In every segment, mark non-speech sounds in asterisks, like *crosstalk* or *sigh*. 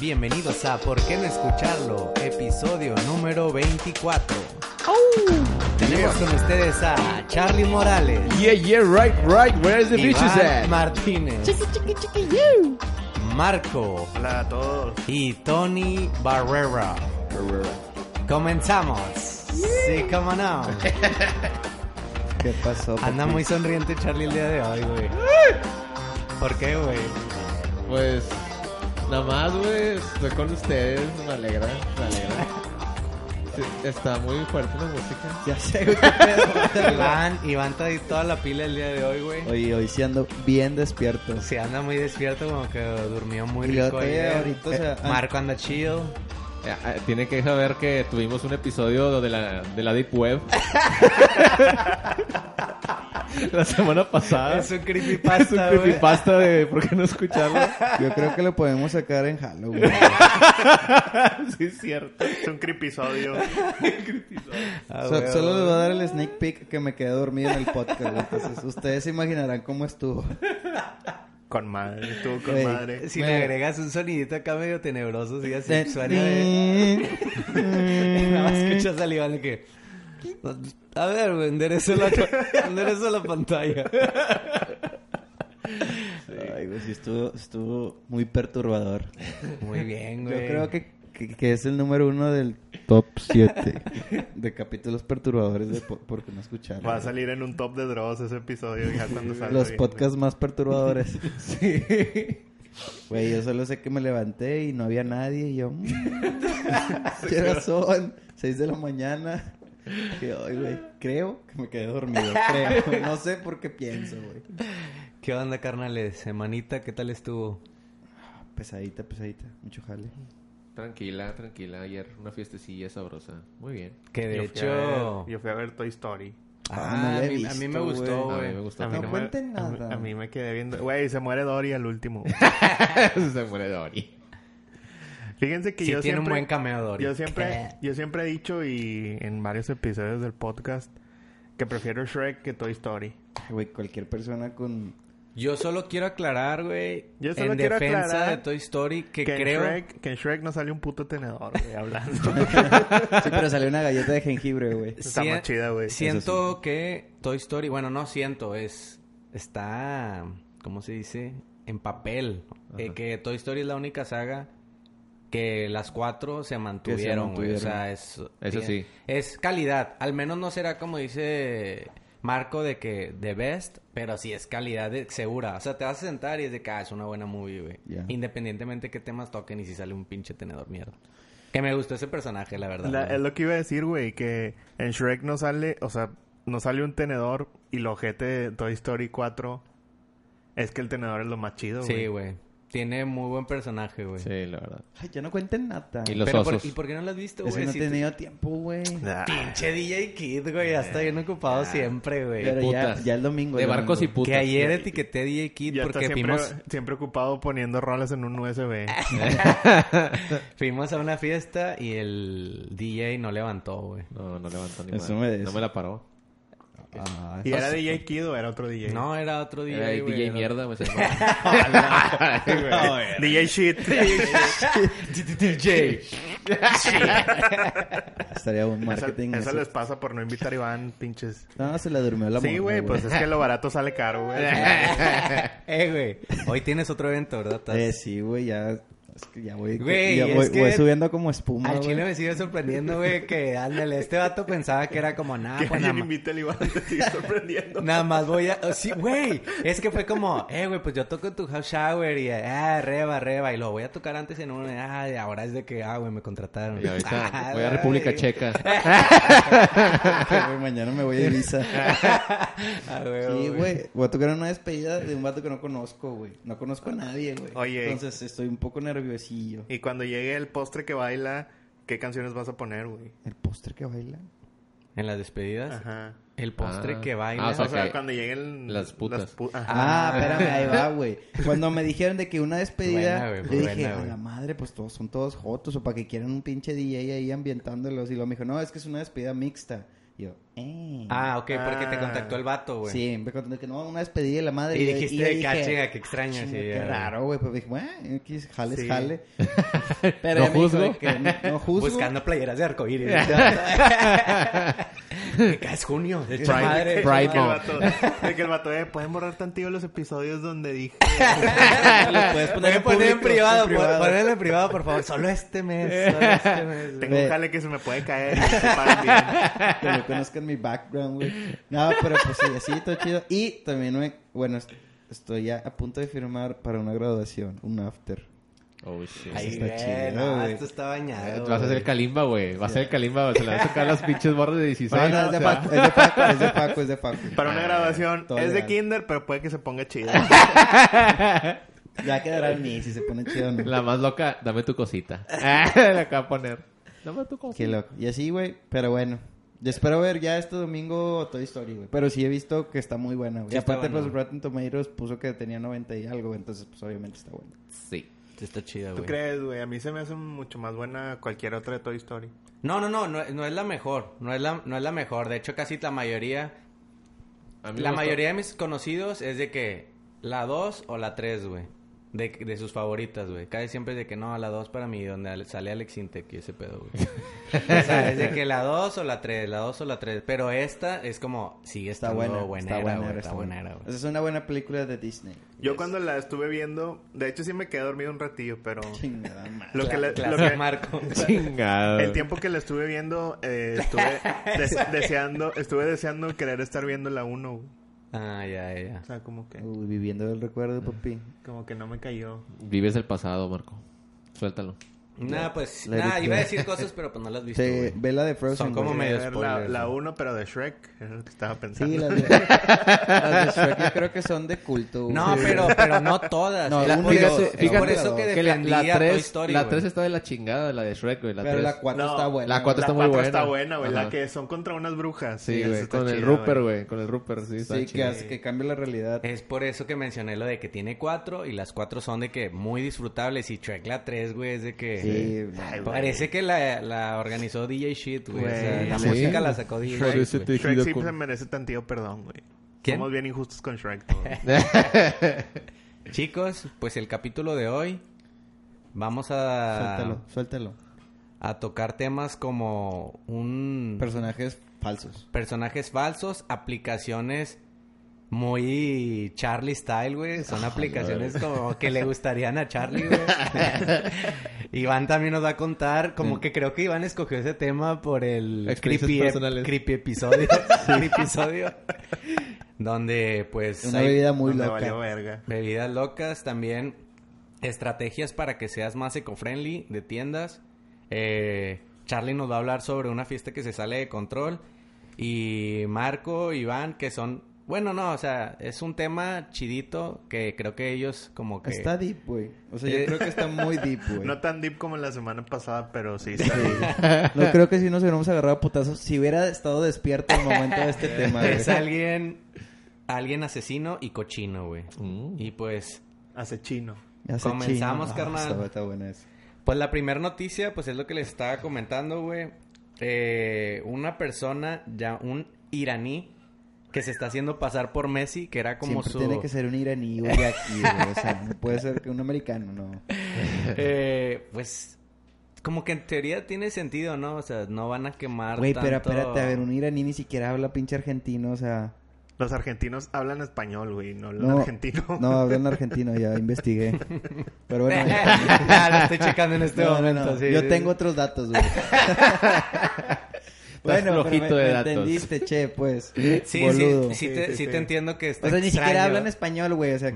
Bienvenidos a ¿Por qué no escucharlo? Episodio número 24. Tenemos con ustedes a Charlie Morales, Yeah, yeah, right, right. Where's the bitches Iván at? Martínez, Marco Hola a todos. y Tony Barrera. Comenzamos. Sí, cómo no. *laughs* ¿Qué pasó? Anda papi? muy sonriente Charlie el día de hoy, güey. ¿Por qué, güey? Pues, nada más, güey. Estoy con ustedes. Me alegra, me alegra. Sí, está muy fuerte la música. Ya sé, güey, qué pedo. Iván, Iván trae toda la pila el día de hoy, güey. Oye, hoy sí ando bien despierto. Se anda muy despierto, como que durmió muy Y rico todavía ayer. ahorita, o sea, Eh, ah. Marco anda chill. Eh, eh, Tiene que saber que tuvimos un episodio de la, de la Deep Web. *laughs* *laughs* la semana pasada. Es un Es un creepypasta, creepypasta de por qué no escucharlo. Yo creo que lo podemos sacar en Halloween. *laughs* sí, es cierto. Es un creepisodio. *laughs* Ah, So- solo les voy a dar el sneak peek que me quedé dormido en el podcast. Entonces, ustedes se imaginarán cómo estuvo. Con madre, estuvo con madre. Si Me- le agregas un sonidito acá medio tenebroso, sí, así De- suena de... Nada más escuchas al Iván de que... A ver, güey, enderezo la, *laughs* enderezo la pantalla. Ay, güey, sí estuvo, estuvo muy perturbador. Muy bien, Yo güey. creo que, que, que es el número uno del top 7 de capítulos perturbadores de po- porque no escucharon. Va a salir en un top de Dross ese episodio ya cuando salga. Los bien, podcasts más perturbadores. *laughs* sí. Güey, yo solo sé que me levanté y no había nadie y yo... mm, *laughs* ¿Qué horas son? Seis de la mañana. Que hoy, güey, creo que me quedé dormido. *laughs* Creo. No sé por qué pienso, güey. ¿Qué onda, carnales? Semanita, ¿qué tal estuvo? Pesadita, pesadita. Mucho jale. Tranquila, tranquila. Ayer una fiestecilla sabrosa. Muy bien. Que de Yo fui a hecho... ver- yo fui a ver Toy Story. Ah, Ah, no a, mí, a mí me visto, gustó, güey. A mí güey. me gustó. A mí No me- cuenten a mí- nada. A mí me quedé viendo. Güey, se muere Dory al último. *laughs* *laughs* Se muere Dory. Fíjense que Sí yo tiene un siempre. buen. Yo siempre, yo siempre he dicho y en varios episodios del podcast que prefiero Shrek que Toy Story. Güey, cualquier persona con... Yo solo quiero aclarar, güey, Yo solo en quiero defensa aclarar de Toy Story, que, Que, creo... en Shrek, que en Shrek no sale un puto tenedor, güey, hablando. *laughs* Sí, pero salió una galleta de jengibre, güey. Está más chida, güey. Siento que Toy Story, bueno, no siento, es está, ¿cómo se dice? En papel. Eh, que Toy Story es la única saga que las cuatro se mantuvieron, güey. O sea, es... Eso tiene- sí. Es calidad. Al menos no será como dice Marco de que de best, pero sí es calidad de- segura. O sea, te vas a sentar y es de que ah, es una buena movie, güey. Independientemente qué temas toquen y si sale un pinche tenedor mierda. Que me gustó ese personaje, la verdad. La- es lo que iba a decir, güey, que en Shrek no sale, o sea, no sale un tenedor y lo ojete de Toy Story 4 es que el tenedor es lo más chido, güey. Sí, güey. Tiene muy buen personaje, güey. Sí, la verdad. Ay, ya no cuenten nada. Y los Pero por- osos. ¿Y por qué no lo has visto, Es güey? que no he tenido tiempo, güey. Pinche DJ Kid, güey. Ya está bien ocupado siempre, güey. Pero ya, putas. ya el domingo. De el barcos y putas. Que ayer etiqueté a DJ Kid ya está porque siempre, fuimos, siempre ocupado poniendo rolas en un USB. *laughs* fuimos a una fiesta y el DJ no levantó, güey. No, no levantó ni Eso madre. me des- No me la paró. Ah, ¿Y era DJ Kid o era otro DJ? No, era otro DJ, Era el güey, DJ era- mierda, salió. *laughs* DJ Shit. *laughs* DJ. estaría un marketing. eso eso. les pasa por no invitar a Iván, pinches. No, se le durmió la Sí, güey, pues es que lo barato sale caro, güey. *laughs* eh, güey. Hoy tienes otro evento, ¿verdad? Eh, sí, güey, ya. Es que ya voy, Güey, ya es voy, que voy subiendo como espuma, Al güey. chile me sigue sorprendiendo, güey, que ándale, este vato pensaba que era como nada, *laughs* que pues nada alguien más. invite al Iván, te sigue sorprendiendo. *laughs* Nada más voy a... oh, sí, güey. Es que fue como... Eh, güey, pues yo toco en tu house shower y... Ah, reba, reba. Y lo voy a tocar antes en uno. Ah, y ahora es de que... Ah, güey, me contrataron. Y ahorita Ah, voy a República. Checa. *laughs* Güey, mañana me voy a Ibiza. Ah, güey, Sí, güey. Voy a tocar una despedida de un vato que no conozco, güey. No conozco a nadie, güey. Oye. Entonces estoy un poco nerviosillo. Y cuando llegue el postre que baila, ¿qué canciones vas a poner, güey? El postre que baila. En las despedidas, Ajá. el postre Ah. que baila. Ah, o sea, O sea, que cuando lleguen las putas. pu- Ajá. Ah, espérame, ahí va, güey. Cuando me dijeron de que una despedida, Buena, yo buena, dije, a la madre, pues todos son todos jotos o para que quieran un pinche DJ ahí ambientándolos. Y luego me dijo, no, es que es una despedida mixta. Y yo, eh. Ah, ok, porque te Ah. contactó el vato, güey. Sí, me contó que no, una despedida de la madre. Y dijiste, yo "Ah, dije, qué extraño", "Chinga, sí, qué raro, güey. Pero dije, bueno, X, jale, Sí. jale. *laughs* Pero No juzgo. que no, no juzgo. Buscando playeras de arcoíris. *laughs* *laughs* *laughs* Es junio. De hecho, Pride- madre. Pride Month. de que el vato, eh, pueden borrar tantillo los episodios donde dije. *laughs* Lo puedes poner en privado, en privado. por- ponerlo en privado, por favor. Solo este mes. Solo este mes. Tengo un jale que se me puede caer que no conozcan mi background, güey. No, pero pues sí, así, todo chido. Y también, me, bueno, est- estoy ya a punto de firmar para una graduación, un after. Oh, shit. Ay, está chido, no, esto está bañado. Vas a hacer güey. calimba, güey. Vas a hacer calimba, güey. Se le van a tocar las pinches borras de 16. No, no, es de sea. Paco, es de Paco, es de Paco, es de Paco. Para una graduación Todo es de kinder, pero puede que se ponga chido. *laughs* Ya quedará en mí si se pone chido o no. La más loca, dame tu cosita. *laughs* *laughs* la acaba de poner. Dame tu cosita. Qué loco. Y así, güey, pero bueno. Yo espero ver ya este domingo Toy Story, güey. Pero sí he visto que está muy buena, güey. Sí y aparte, buena. pues Rotten Tomatoes puso que tenía 90 y algo, entonces pues obviamente está bueno. Sí. Sí, Está chida, ¿Tú güey. crees, güey? A mí se me hace mucho más buena cualquier otra de Toy Story. No, no, no, no, no es la mejor. No es la, no es la mejor. De hecho, casi la mayoría. A mí me La gustó. mayoría de mis conocidos es de que la 2 o la 3, güey. De, de sus favoritas, güey. Casi siempre de que no, la 2 para mí, donde ale- sale Alex Intec y ese pedo, güey. o sea, es de que la 2 o la 3, la 2 o la 3. Pero esta es como, sigue Está buena. buenera, está buena, güey. está Está buena. buenera, güey. Esa es una buena película de Disney. Yo cuando la estuve viendo, de hecho sí me quedé dormido un ratillo, pero *laughs* Chingada madre. lo que, le- lo que- Marco. *laughs* Chingado. el tiempo que la estuve viendo, eh, estuve *laughs* des- deseando, estuve deseando querer estar viendo la 1. güey. Ah, ya, ya. O sea, como que, Uy, viviendo el recuerdo, papi. como que no me cayó. Vives el pasado, Marco. Suéltalo. Nada, pues, nada, it iba a decir cosas, pero pues no las has visto, Sí, güey. ve la de Frozen. Son como güey. medio la, spoilers, la ¿no? 1, pero de Shrek, es lo que estaba pensando. Sí, las de, *laughs* las de Shrek yo creo que son de culto. güey. No, pero, pero no todas. No, Es uno por eso- dos. es Fíjate por eso que que la, defendía la Toy 3, Story, la güey. 3 está de la chingada, la de Shrek, güey. La Pero 3. la 4 No, está buena. la cuatro La está muy 4 buena. está buena, güey. La que son contra unas brujas. Sí, güey. Con el Rupert, güey. Con el Rupert, sí. Está Sí, que, chido. hace, que cambia la realidad. Es por eso que mencioné lo de que tiene cuatro y las cuatro son de que muy disfrutables y Shrek la tres, güey, es de que... Sí, Ay, güey. Parece que la, la organizó DJ Shit, güey. O sea, la sí. música la sacó DJ Shit, Shrek con- se merece tantillo perdón, güey. ¿Quién? Somos bien injustos con Shrek. *laughs* *laughs* Chicos, pues el capítulo de hoy vamos a, Suéltalo, suéltalo. a tocar temas como un... Personajes falsos. personajes falsos, aplicaciones muy Charlie style, güey. Son aplicaciones como que le gustarían a Charlie, güey. *laughs* Iván también nos va a contar, como que creo que Iván escogió ese tema por el creepy, creepy episodio. *laughs* *laughs* creepy episodio. Donde, pues, Una hay bebida muy loca. valió verga. bebidas locas, también estrategias para que seas más eco-friendly de tiendas. Eh, Charlie nos va a hablar sobre una fiesta que se sale de control. Y Marco, Iván, que son... Bueno, no, o sea, es un tema chidito que creo que ellos como que... Está deep, güey. O sea, yo Eh. creo que está muy deep, güey. No tan deep como la semana pasada, pero sí está deep. *laughs* No creo que si nos hubiéramos agarrado a putazos si hubiera estado despierto al momento de este tema, güey. Es alguien... Alguien asesino y cochino, güey. Mm. Y pues... Hace chino. Ya se Comenzamos, chino. carnal. está, está buena. Pues la primera noticia, pues es lo que les estaba comentando, güey. Eh, una persona, ya un iraní, que se está haciendo pasar por Messi, que era como Siempre su... tiene que ser un iraní, güey, de aquí, güey. O sea, no puede ser que un americano, no. *laughs* Eh, pues, como que en teoría tiene sentido, ¿no? O sea, no van a quemar Güey, pero tanto- espérate, a ver, un iraní ni siquiera habla pinche argentino, o sea... Los argentinos hablan español, güey, no hablan No, argentino. no, hablan *laughs* argentino, ya investigué. Pero bueno... *laughs* Lo estoy checando en este No, momento, no. sí. Yo tengo otros datos, güey. *laughs* bueno, pero me, de me datos. entendiste, che, pues. *laughs* Sí, boludo. sí, sí, Sí, te, sí, sí sí. te entiendo que está O sea, ni siquiera hablan español, güey, o sea,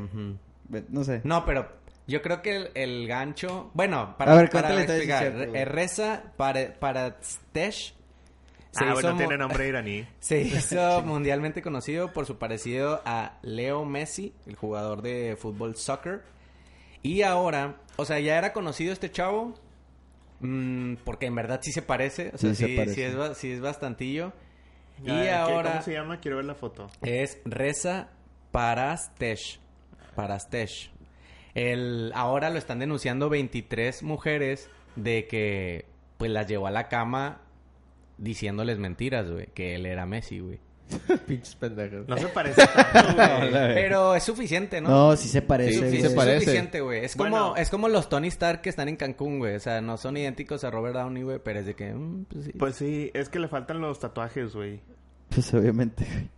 no sé. No, pero yo creo que el, el gancho... Bueno, para, A ver, para explicar. cierto, eh, Reza para, para Stesh... se ah, hizo bueno, mo- tiene *laughs* nombre iraní. Se hizo mundialmente conocido por su parecido a Leo Messi, el jugador de fútbol soccer. Y ahora, o sea, ya era conocido este chavo, mm, porque en verdad sí se parece, o sea, Sí, sí, se sí, parece. es, sí es bastantillo. Y ver, ¿qué- ahora ¿Cómo se llama? Quiero ver la foto. es Reza Parastesh. Parastesh. El, ahora lo están denunciando 23 mujeres de que pues las llevó a la cama diciéndoles mentiras, güey, que él era Messi, güey. *laughs* Pinches pendejos. No se parece tanto, *laughs* güey. Pero es suficiente, ¿no? No, sí se Sí, parece, sí, güey. se es parece. suficiente, güey. Es como, Bueno. es como los Tony Stark que están en Cancún, güey. O sea, no son idénticos a Robert Downey, güey, pero es de que, mm, pues sí. Pues sí, es que le faltan los tatuajes, güey. Pues obviamente, güey.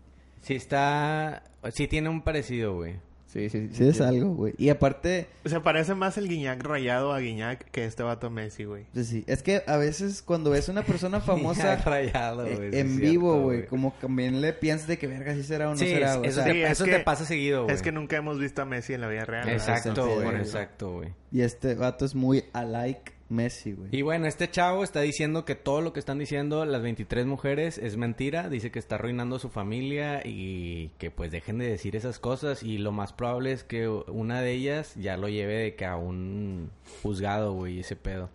Sí está... Sí tiene un parecido, güey. Sí, sí, Sí es algo, güey. Y aparte, Se parece más el Guiñac rayado a Guiñac que este vato Messi, güey. pues sí. Es que a veces cuando ves una persona *laughs* famosa rayado, eh, güey. sí en vivo, güey, como también le piensas de que verga si será o no Sí, será, es- güey. O eso, sea, te, es eso que- te pasa seguido, güey. Es que nunca hemos visto a Messi en la vida real. Exacto, güey. Exacto, güey. Y este vato es muy alike Messi, güey. Y bueno, este chavo está diciendo que todo lo que están diciendo las 23 mujeres es mentira. Dice que está arruinando su familia y que pues dejen de decir esas cosas. Y lo más probable es que una de ellas ya lo lleve de que a un juzgado, güey, ese pedo.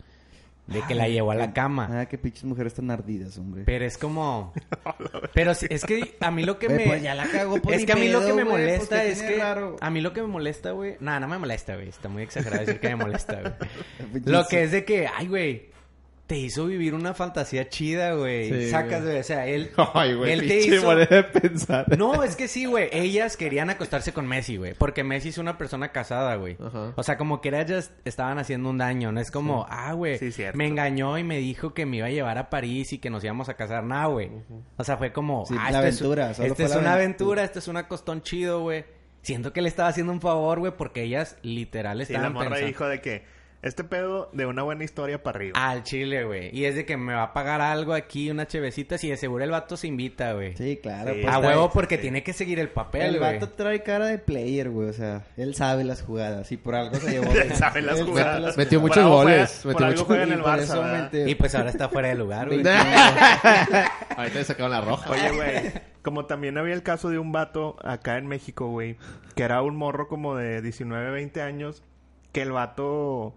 De que la llevó a la cama. Ah, qué pinches mujeres tan ardidas, hombre. Pero es como... *laughs* Pero sí, es que a mí lo que me... pues ya la cagó, pues, es que a mí lo pedo, que me güey, pues, molesta ¿qué es tiene que... raro? A mí lo que me molesta, güey... No, no me molesta, güey. Está muy exagerado decir que me molesta, güey. *laughs* Lo que es de que, ay, güey, te hizo vivir una fantasía chida, güey. Sí, Sacas, güey. o sea, él, *laughs* Ay, güey, él te hizo... manera de pensar. No, es que sí, güey. Ellas querían acostarse con Messi, güey. Porque Messi es una persona casada, güey. Ajá. O sea, como que ellas estaban haciendo un daño. No es como, ah, güey, Sí, cierto. me engañó y me dijo que me iba a llevar a París y que nos íbamos a casar. Nah, güey. O sea, fue como, Sí, ah, la esto aventura, es, esta es una aventura. esto es una costón chido, güey. Siento que le estaba haciendo un favor, güey, porque ellas literal Sí, la estaban morra pensando... dijo de que este pedo de una buena historia para arriba. Al chile, güey. Y es de que me va a pagar algo aquí, unas chevecitas, y de seguro el vato se invita, güey. Sí, claro. Sí. pues, a huevo porque sí. tiene que seguir el papel, El güey. vato trae cara de player, güey. O sea, él sabe las jugadas y por algo se llevó. *laughs* Él sabe las Él sabe jugadas. las Metió muchos goles, juega- metió muchos en Y el por Barça, Y pues ahora está fuera de lugar, güey. *laughs* Ahorita le sacaron la roja. Oye, güey, como también había el caso de un vato acá en México, güey, que era un morro como de 19, 20 años, que el vato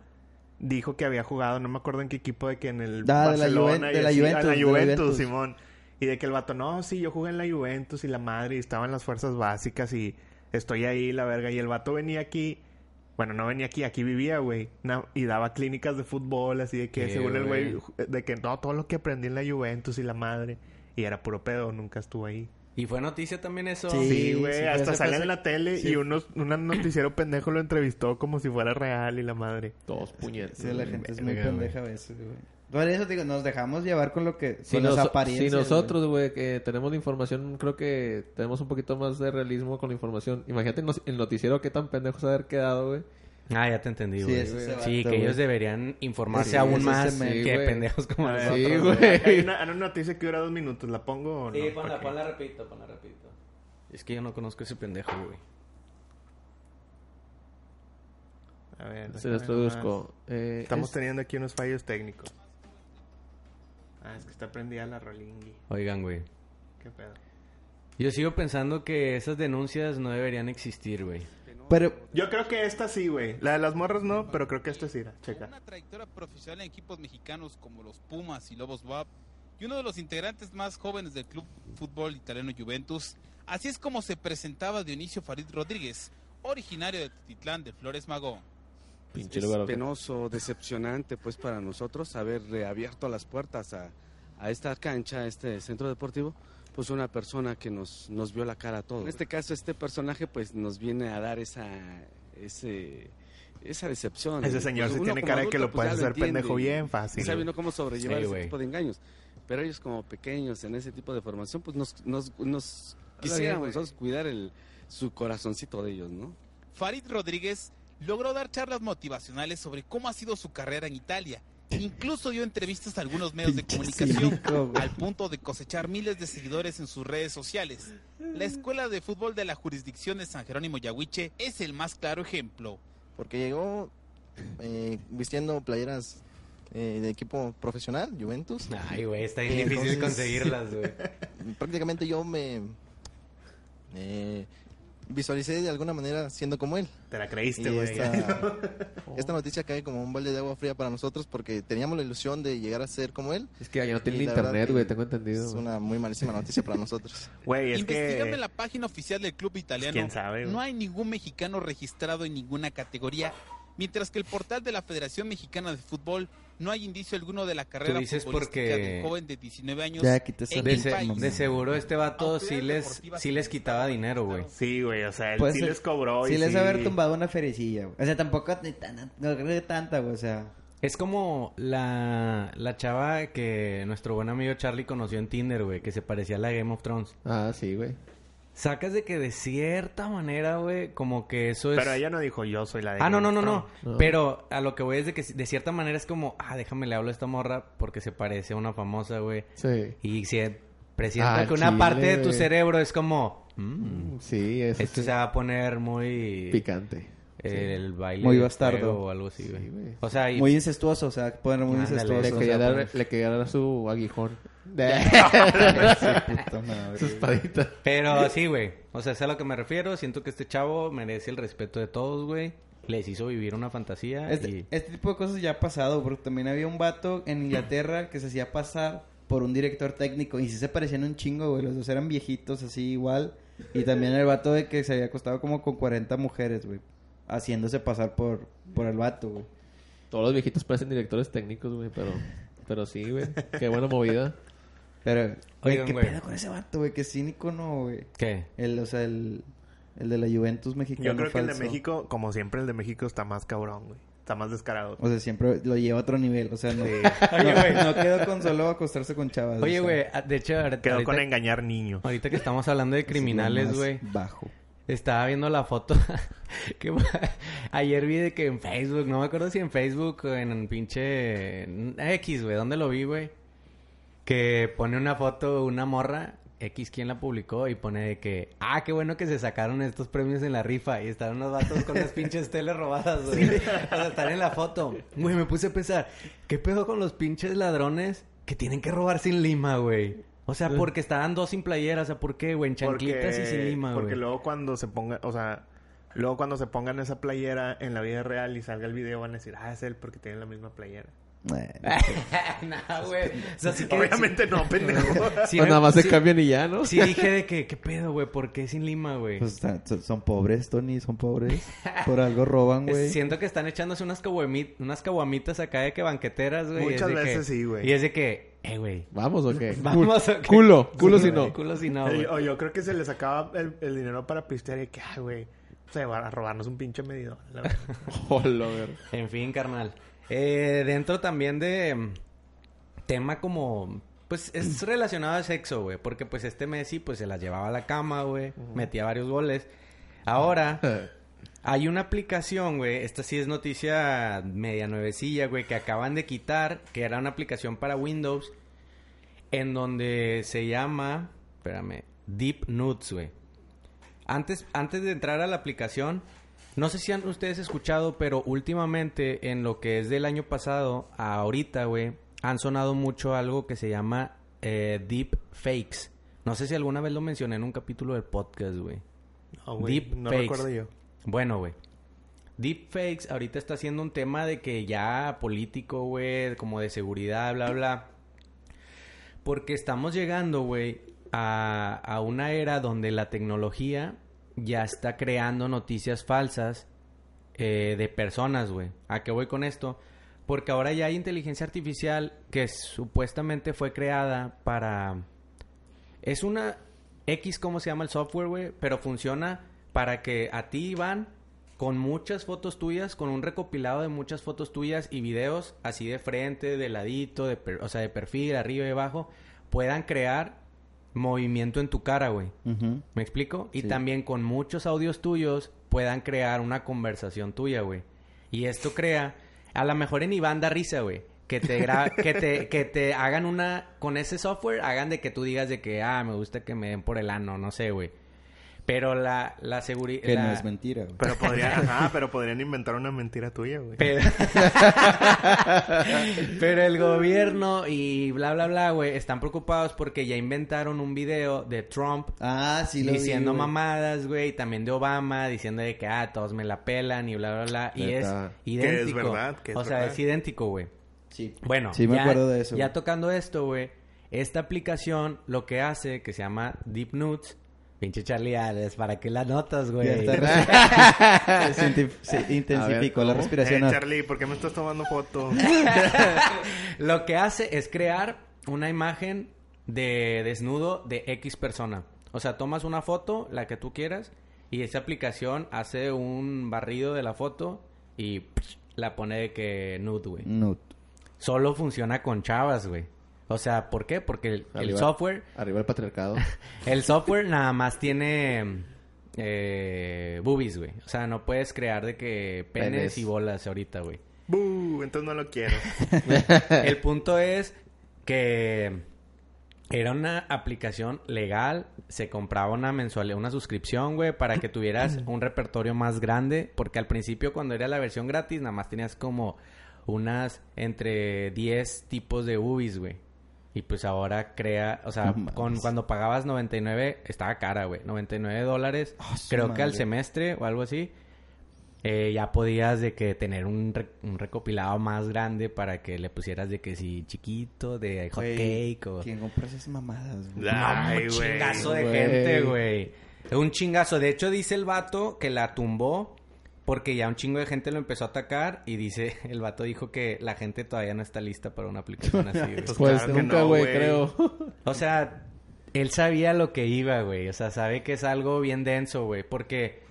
dijo que había jugado, no me acuerdo en qué equipo, de que en el Ah, de la Barcelona Juven- y de la así, Juventus, a la de la Juventus, Juventus. Simón. Y de que el vato, no, sí, yo jugué en la Juventus y la madre, y estaba en las fuerzas básicas y estoy ahí, la verga. Y el vato venía aquí, bueno, no venía aquí, aquí vivía, güey, y daba clínicas de fútbol, así de que ¿Qué, según el güey? de que no, todo lo que aprendí en la Juventus y la madre. Y era puro pedo, nunca estuvo ahí. Y fue noticia también eso. Sí. Güey, sí, hasta ese sale fue en la tele sí. y unos, un noticiero *clears throat* pendejo lo entrevistó como si fuera real y la madre. Todos puñetes. Sí, la gente es muy pendeja a veces, güey. Por eso digo, nos dejamos llevar con lo que... Si, con las noso- apariencias. si nosotros, güey, que tenemos la información, creo que tenemos un poquito más de realismo con la información. Imagínate el nos- el noticiero qué tan pendejos haber quedado, güey. Ah, ya te entendí, Sí, güey. Sí, vato, que ellos deberían informarse Sí, aún más me- que pendejos como nosotros. Sí, güey. una, una noticia que dura dos minutos, ¿la pongo o no? Sí, ¿Para ponla, ponla rapidito, ponla rapidito. Es que yo no conozco ese pendejo, güey. A ver, Se los traduzco. Eh, Estamos es- teniendo aquí unos fallos técnicos. Ah, es que está prendida la rolingui. Oigan, güey. ¿Qué pedo? Yo sigo pensando que esas denuncias no deberían existir, güey. Pero, Yo creo que esta sí, güey. La de las morras no, pero creo que esta sí. Checa. Una trayectoria profesional en equipos mexicanos como los Pumas y Lobos WAP y uno de los integrantes más jóvenes del club fútbol italiano Juventus. Así es como se presentaba Dionisio Farid Rodríguez, originario de Titlán de Flores Magó. Pinche es lugar. penoso, decepcionante pues para nosotros haber reabierto las puertas a, a esta cancha, a este centro deportivo, pues una persona que nos, nos vio la cara a todos. En este caso este personaje pues nos viene a dar esa, ese, esa decepción. Ese señor Pues, sí uno tiene cara de que lo pues, puedes hacer entiende pendejo bien fácil. y sabe uno cómo sobrellevar Sí, ese tipo de engaños. Pero ellos como pequeños en ese tipo de formación pues nos, nos, nos quisiéramos nosotros cuidar el, su corazoncito de ellos, ¿no? Farid Rodríguez logró dar charlas motivacionales sobre cómo ha sido su carrera en Italia. Incluso dio entrevistas a algunos medios de comunicación al punto de cosechar miles de seguidores en sus redes sociales. La escuela de fútbol de la jurisdicción de San Jerónimo Yahuiche es el más claro ejemplo. porque llegó eh, vistiendo playeras eh, de equipo profesional, Juventus. Ay, güey, está bien difícil entonces- conseguirlas, güey. *laughs* Prácticamente yo me eh, visualicé de alguna manera siendo como él. Te la creíste, güey. esta, *laughs* *laughs* esta noticia cae como un balde de agua fría para nosotros porque teníamos la ilusión de llegar a ser como él. Es que allá no tiene internet, güey, tengo entendido. Es una muy malísima noticia para nosotros. *laughs* Güey, es que... en la página oficial del club italiano, ¿Quién sabe, no hay ningún mexicano registrado en ninguna categoría Mientras que el portal de la Federación Mexicana de Fútbol no hay indicio alguno de la carrera dices futbolística porque- del joven de 19 años. Ya, en De, el se- país. de seguro este vato sí les, sí les quitaba dinero, güey. Sí, güey, o sea, él Puede sí ser- les cobró. Sí y les sí... haber tumbado una ferecilla, güey. O sea, tampoco ni tan, no creo que tanta, güey. O sea, Es como la, la chava que nuestro buen amigo Charlie conoció en Tinder, güey, que se parecía a la Game of Thrones. Ah, sí, güey. Sacas de que de cierta manera, güey, como que eso es... Pero ella no dijo yo soy la de Ah, no, no, no, no. Pero a lo que voy es de que de cierta manera es como, ah, déjame le hablo a esta morra porque se parece a una famosa, güey. Sí. Y si presienta Ah, que una chile, parte de tu cerebro es como, mm, Sí, eso esto sí. se va a poner muy... Picante. El baile Muy bastardo. o algo así, güey. Sí, o sea, y... muy incestuoso, o sea, poner muy Ándale, incestuoso. Le o quería, sea, dar, le quería dar su aguijón. *laughs* Puta madre, su güey. espadita. Pero sí, güey. O sea, es a lo que me refiero. Siento que este chavo merece el respeto de todos, güey. Les hizo vivir una fantasía Este, y... este tipo de cosas ya ha pasado, porque también había un vato en Inglaterra que se hacía pasar por un director técnico y sí se parecían un chingo, güey. Los dos eran viejitos así igual. Y también el vato de que se había acostado como con 40 mujeres, güey. Haciéndose pasar por, por el vato, güey. Todos los viejitos parecen directores técnicos, güey, pero... Pero sí, güey. Qué buena movida. Pero, güey, Oigan, ¿qué güey. pedo con ese vato, güey? Qué cínico, ¿no, güey? ¿Qué? El, o sea, el, el de la Juventus mexicana Yo creo que el de. México, como siempre, el de México está más cabrón, güey. Está más descarado. O sea, siempre lo lleva a otro nivel. O sea, no, Sí. *laughs* Oye, no, güey. no quedó con solo acostarse con chavas. Oye, o sea, güey, ah, de hecho, ahorita, Quedó con engañar niños. ahorita que estamos hablando de criminales, güey, Bajo. estaba viendo la foto *laughs* que ayer vi de que en Facebook, no me acuerdo si en Facebook o en pinche X, güey, ¿dónde lo vi, güey? Que pone una foto, una morra, X, ¿quién la publicó? Y pone de que, ah, qué bueno que se sacaron estos premios en la rifa. Y están unos vatos con las *laughs* pinches teles robadas, güey. O sea, están en la foto. Güey, me puse a pensar, ¿qué pedo con los pinches ladrones que tienen que robar sin lima, güey? O sea, porque estaban dos sin playera, o sea, ¿por qué, güey? En chanclitas y sin lima, güey. Porque luego cuando se ponga, o sea, luego cuando se pongan esa playera en la vida real y salga el video van a decir, ah, es él porque tiene la misma playera. Eh, no, *laughs* güey. O sea, sí que... Obviamente no, *laughs* pendejo. sí Pues nada más se cambian y ya, ¿no? Sí dije de que, ¿qué pedo, güey? ¿Por qué sin lima, güey? pues son- son pobres, Tony, son pobres. *laughs* Por algo roban, güey. Siento que están echándose unas, caguami- unas caguamitas acá de que banqueteras, güey. Muchas veces que- sí, güey. Y es de que, eh, güey. ¿Vamos o qué? Vamos. Culo, culo si no. Culo si no, O güey. yo- o yo creo que se les acaba el, el dinero para pistear y que, ay, güey, se van a robarnos un pinche medidor. Hola. En fin, carnal. Eh, dentro también de mm, tema como pues es *clears throat* relacionado al sexo, güey, porque pues este Messi pues se las llevaba a la cama, güey, metía varios goles. Ahora *laughs* hay una aplicación, güey, esta sí es noticia media nuevecilla, güey, que acaban de quitar, que era una aplicación para Windows en donde se llama, espérame, Deep Nudes, güey. Antes, antes de entrar a la aplicación, no sé si han ustedes escuchado, pero últimamente, en lo que es del año pasado a ahorita, güey, han sonado mucho algo que se llama eh, Deep Fakes. No sé si alguna vez lo mencioné en un capítulo del podcast, güey. Güey, Deep no fakes. recuerdo yo. Bueno, güey. Deepfakes ahorita está siendo un tema de que ya político, güey, como de seguridad, bla, bla. Porque estamos llegando, güey, a, a una era donde la tecnología ya está creando noticias falsas eh, de personas, güey. ¿A qué voy con esto? Porque ahora ya hay inteligencia artificial que supuestamente fue creada para... Es una X, ¿cómo se llama el software, güey? Pero funciona para que a ti, Iván, con muchas fotos tuyas, con un recopilado de muchas fotos tuyas y videos así de frente, de ladito, de o sea, de perfil, arriba y abajo, puedan crear movimiento en tu cara, güey. ¿Me explico? Y Sí. también con muchos audios tuyos puedan crear una conversación tuya, güey. Y esto crea, a lo mejor en Iván da risa, güey. Que te, gra- *laughs* que te que te hagan una con ese software, hagan de que tú digas de que ah, me gusta que me den por el ano, no sé, güey. Pero la la seguridad Que no es mentira, güey. Pero podrían, *laughs* ajá, pero podrían inventar una mentira tuya, güey. pero... *laughs* Pero el gobierno y bla bla bla, güey, están preocupados porque ya inventaron un video de Trump Ah, sí lo vi, diciendo güey. mamadas, güey, y también de Obama, diciendo de que, ah, todos me la pelan y bla, bla, bla. Y es idéntico. Que es verdad, que es o sea, verdad. es idéntico, güey. Sí. Bueno, Sí me ya, acuerdo de eso, Ya güey. tocando esto, güey, esta aplicación lo que hace, que se llama Deep Nudes, Pinche Charlie Alex, ¿para qué la notas, güey? *laughs* Se intensificó ver, la respiración. Eh, Charlie, ¿por qué me estás tomando foto? *laughs* Lo que hace es crear una imagen de desnudo de X persona. O sea, tomas una foto, la que tú quieras, y esa aplicación hace un barrido de la foto y psh, la pone de que nude, güey. No. Solo funciona con chavas, güey. O sea, ¿por qué? Porque el, software, Arriba el patriarcado. *laughs* el software nada más tiene eh, boobies, güey. O sea, no puedes crear de que penes, Penes. y bolas ahorita, güey. Buh, entonces no lo quiero. *laughs* El punto es que era una aplicación legal, se compraba una mensualidad, una suscripción, güey, para que tuvieras *clears throat* un repertorio más grande, porque al principio cuando era la versión gratis nada más tenías como unas entre 10 tipos de boobies, güey. Y pues ahora crea, o sea, No con, cuando pagabas 99, estaba cara, güey, 99 dólares, Ah, creo que al semestre o algo así. eh, ya podías de que tener un, re- un recopilado más grande para que le pusieras de que si chiquito, de hot cake o... ¿Quién compra esas mamadas, güey? Un chingazo de gente, güey. Un chingazo. De hecho, dice el vato que la tumbó porque ya un chingo de gente lo empezó a atacar y dice, *laughs* el vato dijo que la gente todavía no está lista para una aplicación así, güey. Pues Pues claro nunca, güey, creo. *laughs* O sea, él sabía lo que iba, güey. O sea, sabe que es algo bien denso, güey. Porque,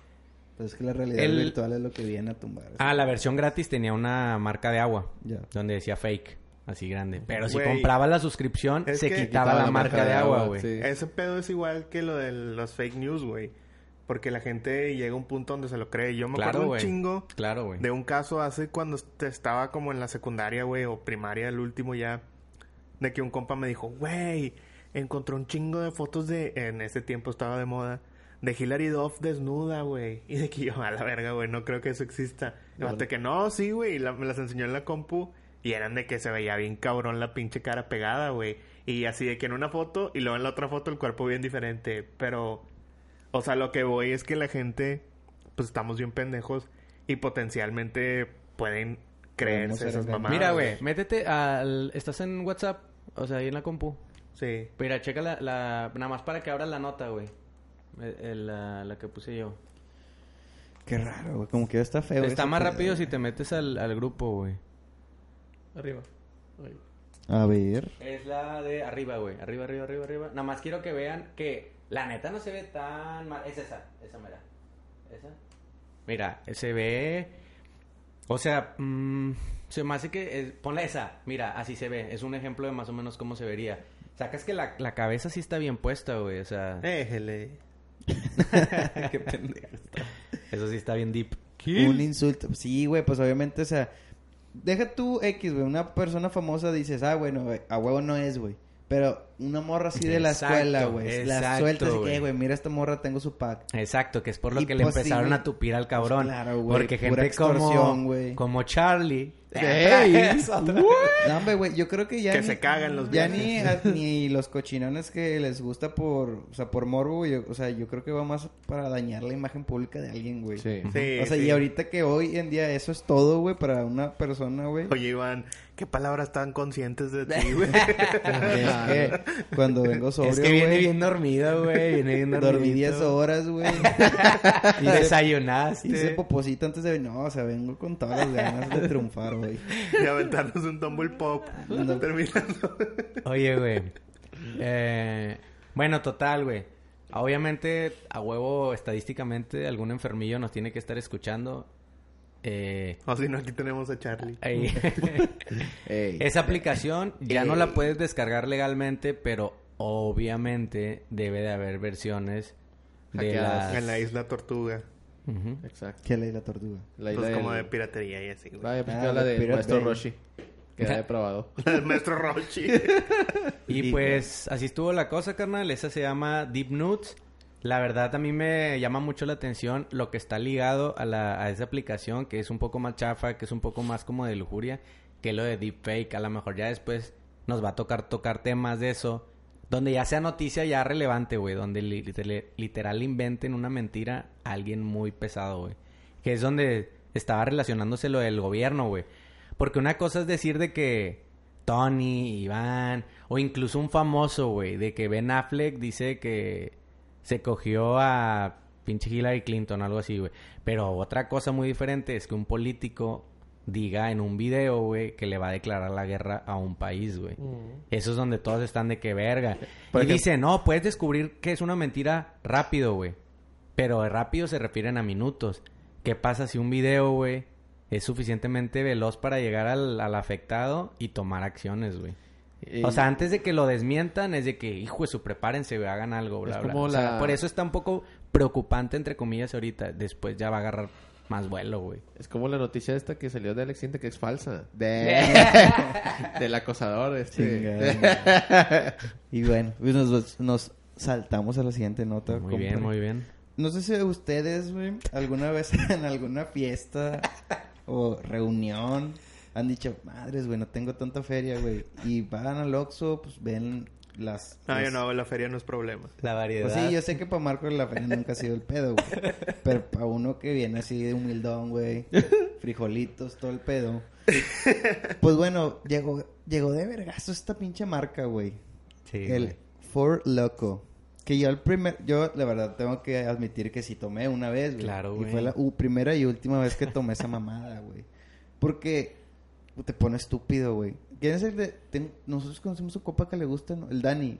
Pues es que la realidad El- virtual es lo que viene a tumbar. ah, la versión gratis tenía una marca de agua. Ya. Donde decía fake. Así grande. Pero si Güey. compraba la suscripción, se quitaba la, marca, de agua, güey. sí. Ese pedo es igual que lo de los fake news, güey. Porque la gente llega a un punto donde se lo cree. Yo me Claro, acuerdo un chingo Claro, de un caso hace cuando est- estaba como en la secundaria, güey, o primaria, el último ya, de que un compa me dijo, güey, encontré un chingo de fotos de, en ese tiempo estaba de moda, de Hilary Duff desnuda, güey. *laughs* Y de que yo, a la verga, güey, no creo que eso exista. Vato de que no, sí, güey, y la- me las enseñó en la compu y eran de que se veía bien cabrón la pinche cara pegada, güey. Y así de que en una foto y luego en la otra foto el cuerpo bien diferente, pero... O sea, lo que voy es que la gente, pues estamos bien pendejos y potencialmente pueden creerse esas mamadas. Mira, güey, métete al... ¿Estás en WhatsApp? O sea, ahí en la compu. Sí. Mira, checa la, la... Nada más para que abras la nota, güey. Eh, La, la que puse yo. Qué raro, güey. Como que está feo. Está más rápido si te metes al, al grupo, güey. Arriba. Ahí. A ver. Es la de arriba, güey. Arriba, arriba, arriba, arriba. Nada más quiero que vean que la neta no se ve tan mal. Es esa, esa mira. Esa. Mira, se ve... O sea, mm, se me hace que... eh, ponle esa. Mira, así se ve. Es un ejemplo de más o menos cómo se vería. Sacas que la, la cabeza sí está bien puesta, güey. O sea... Déjele. *laughs* Qué pendejo está. Eso sí está bien deep. Un insulto. Sí, güey, pues obviamente, o sea, deja tú X, güey. Una persona famosa dices, ah, bueno, a huevo no es, güey. Pero una morra así de la Exacto, escuela, güey. La sueltas y que, güey. "Eh, güey, mira esta morra, tengo su pack. Exacto, que es por lo Y que le pues empezaron a tupir al cabrón. Pues claro, güey, Porque pura gente como, como Charlie. Ey. Es otra- *laughs* No, hombre, güey, yo creo que ya Que ni, se cagan los Ya ni, *laughs* ni los cochinones que les gusta por, o sea, por morbo, güey. O sea, yo creo que va más para dañar la imagen pública de alguien, güey. Sí. Sí, O sea, sí. y ahorita que hoy en día eso es todo, güey, para una persona, güey. Oye, Iván, ¿qué palabras tan conscientes de *laughs* ti, güey? Es que cuando vengo sobrio, es que viene güey, bien dormido, güey. Viene bien dormido. dormí 10 horas, güey. *laughs* Y desayunaste. Hice poposito antes de... No, o sea, vengo con todas las ganas de triunfar, güey. *laughs* y aventarnos un tumble pop. No. Terminando. Oye, güey. Eh, bueno, total, güey. Obviamente, a huevo, estadísticamente, algún enfermillo nos tiene que estar escuchando. Eh, O si no, aquí tenemos a Charlie. *laughs* Ey. Esa aplicación ya no la puedes descargar legalmente, pero obviamente debe de haber versiones de las... En la isla Tortuga. Exacto. ¿Qué ley la tortuga? La isla Pues como del- de piratería y así, güey. Vaya, pues Ah, que habla de de Pirate Maestro Bay. Roshi. Que ha depravado. El maestro Rochi. *laughs* Y pues así estuvo la cosa, carnal. Esa se llama Deep Nudes. La verdad a mí me llama mucho la atención lo que está ligado a, la, a esa aplicación, que es un poco más chafa, que es un poco más como de lujuria, que lo de Deepfake. A lo mejor ya después nos va a tocar tocar temas de eso, donde ya sea noticia ya relevante, güey, donde li- literal, literal inventen una mentira a alguien muy pesado, güey. Que es donde estaba relacionándose lo del gobierno, güey. Porque una cosa es decir de que Tony, Iván, o incluso un famoso, güey, de que Ben Affleck dice que se cogió a pinche Hillary Clinton, algo así, güey. Pero otra cosa muy diferente es que un político diga en un video, güey, que le va a declarar la guerra a un país, güey. Eso es donde todos están de que verga. Y dice, no, puedes descubrir que es una mentira rápido, güey. Pero rápido se refieren a minutos. ¿Qué pasa si un video, güey, es suficientemente veloz para llegar al, al afectado y tomar acciones, güey? Y- O sea, antes de que lo desmientan, es de que, hijo de su, prepárense, hagan algo, bla, Es bla. como O sea, la- por eso está un poco preocupante, entre comillas, ahorita. Después ya va a agarrar más vuelo, güey. Es como la noticia esta que salió de Alex Sintek que es falsa. De... *laughs* Del acosador, este. Chingada. *laughs* y bueno, pues nos, nos saltamos a la siguiente nota. Muy bien, muy bien. No sé si ustedes, güey, alguna vez *laughs* en alguna fiesta o reunión han dicho, madres, güey, no tengo tanta feria, güey. Y van al Oxxo, pues ven las... No, yo no, la feria no es problema. La variedad. Pues sí, yo sé que para Marco la feria nunca ha sido el pedo, güey. Pero para uno que viene así de humildón, güey. Frijolitos, todo el pedo. Pues bueno, llegó, llegó de vergazo esta pinche marca, güey. Sí, el güey. For Loco. Que yo el primer, yo la verdad tengo que admitir que sí tomé una vez, güey. Claro, Y güey. fue la uh, primera y última vez que tomé esa mamada, güey. Porque te pone estúpido, güey. ¿Quién es el de...? ten- nosotros conocemos un copa que le gusta, ¿no? El Dani.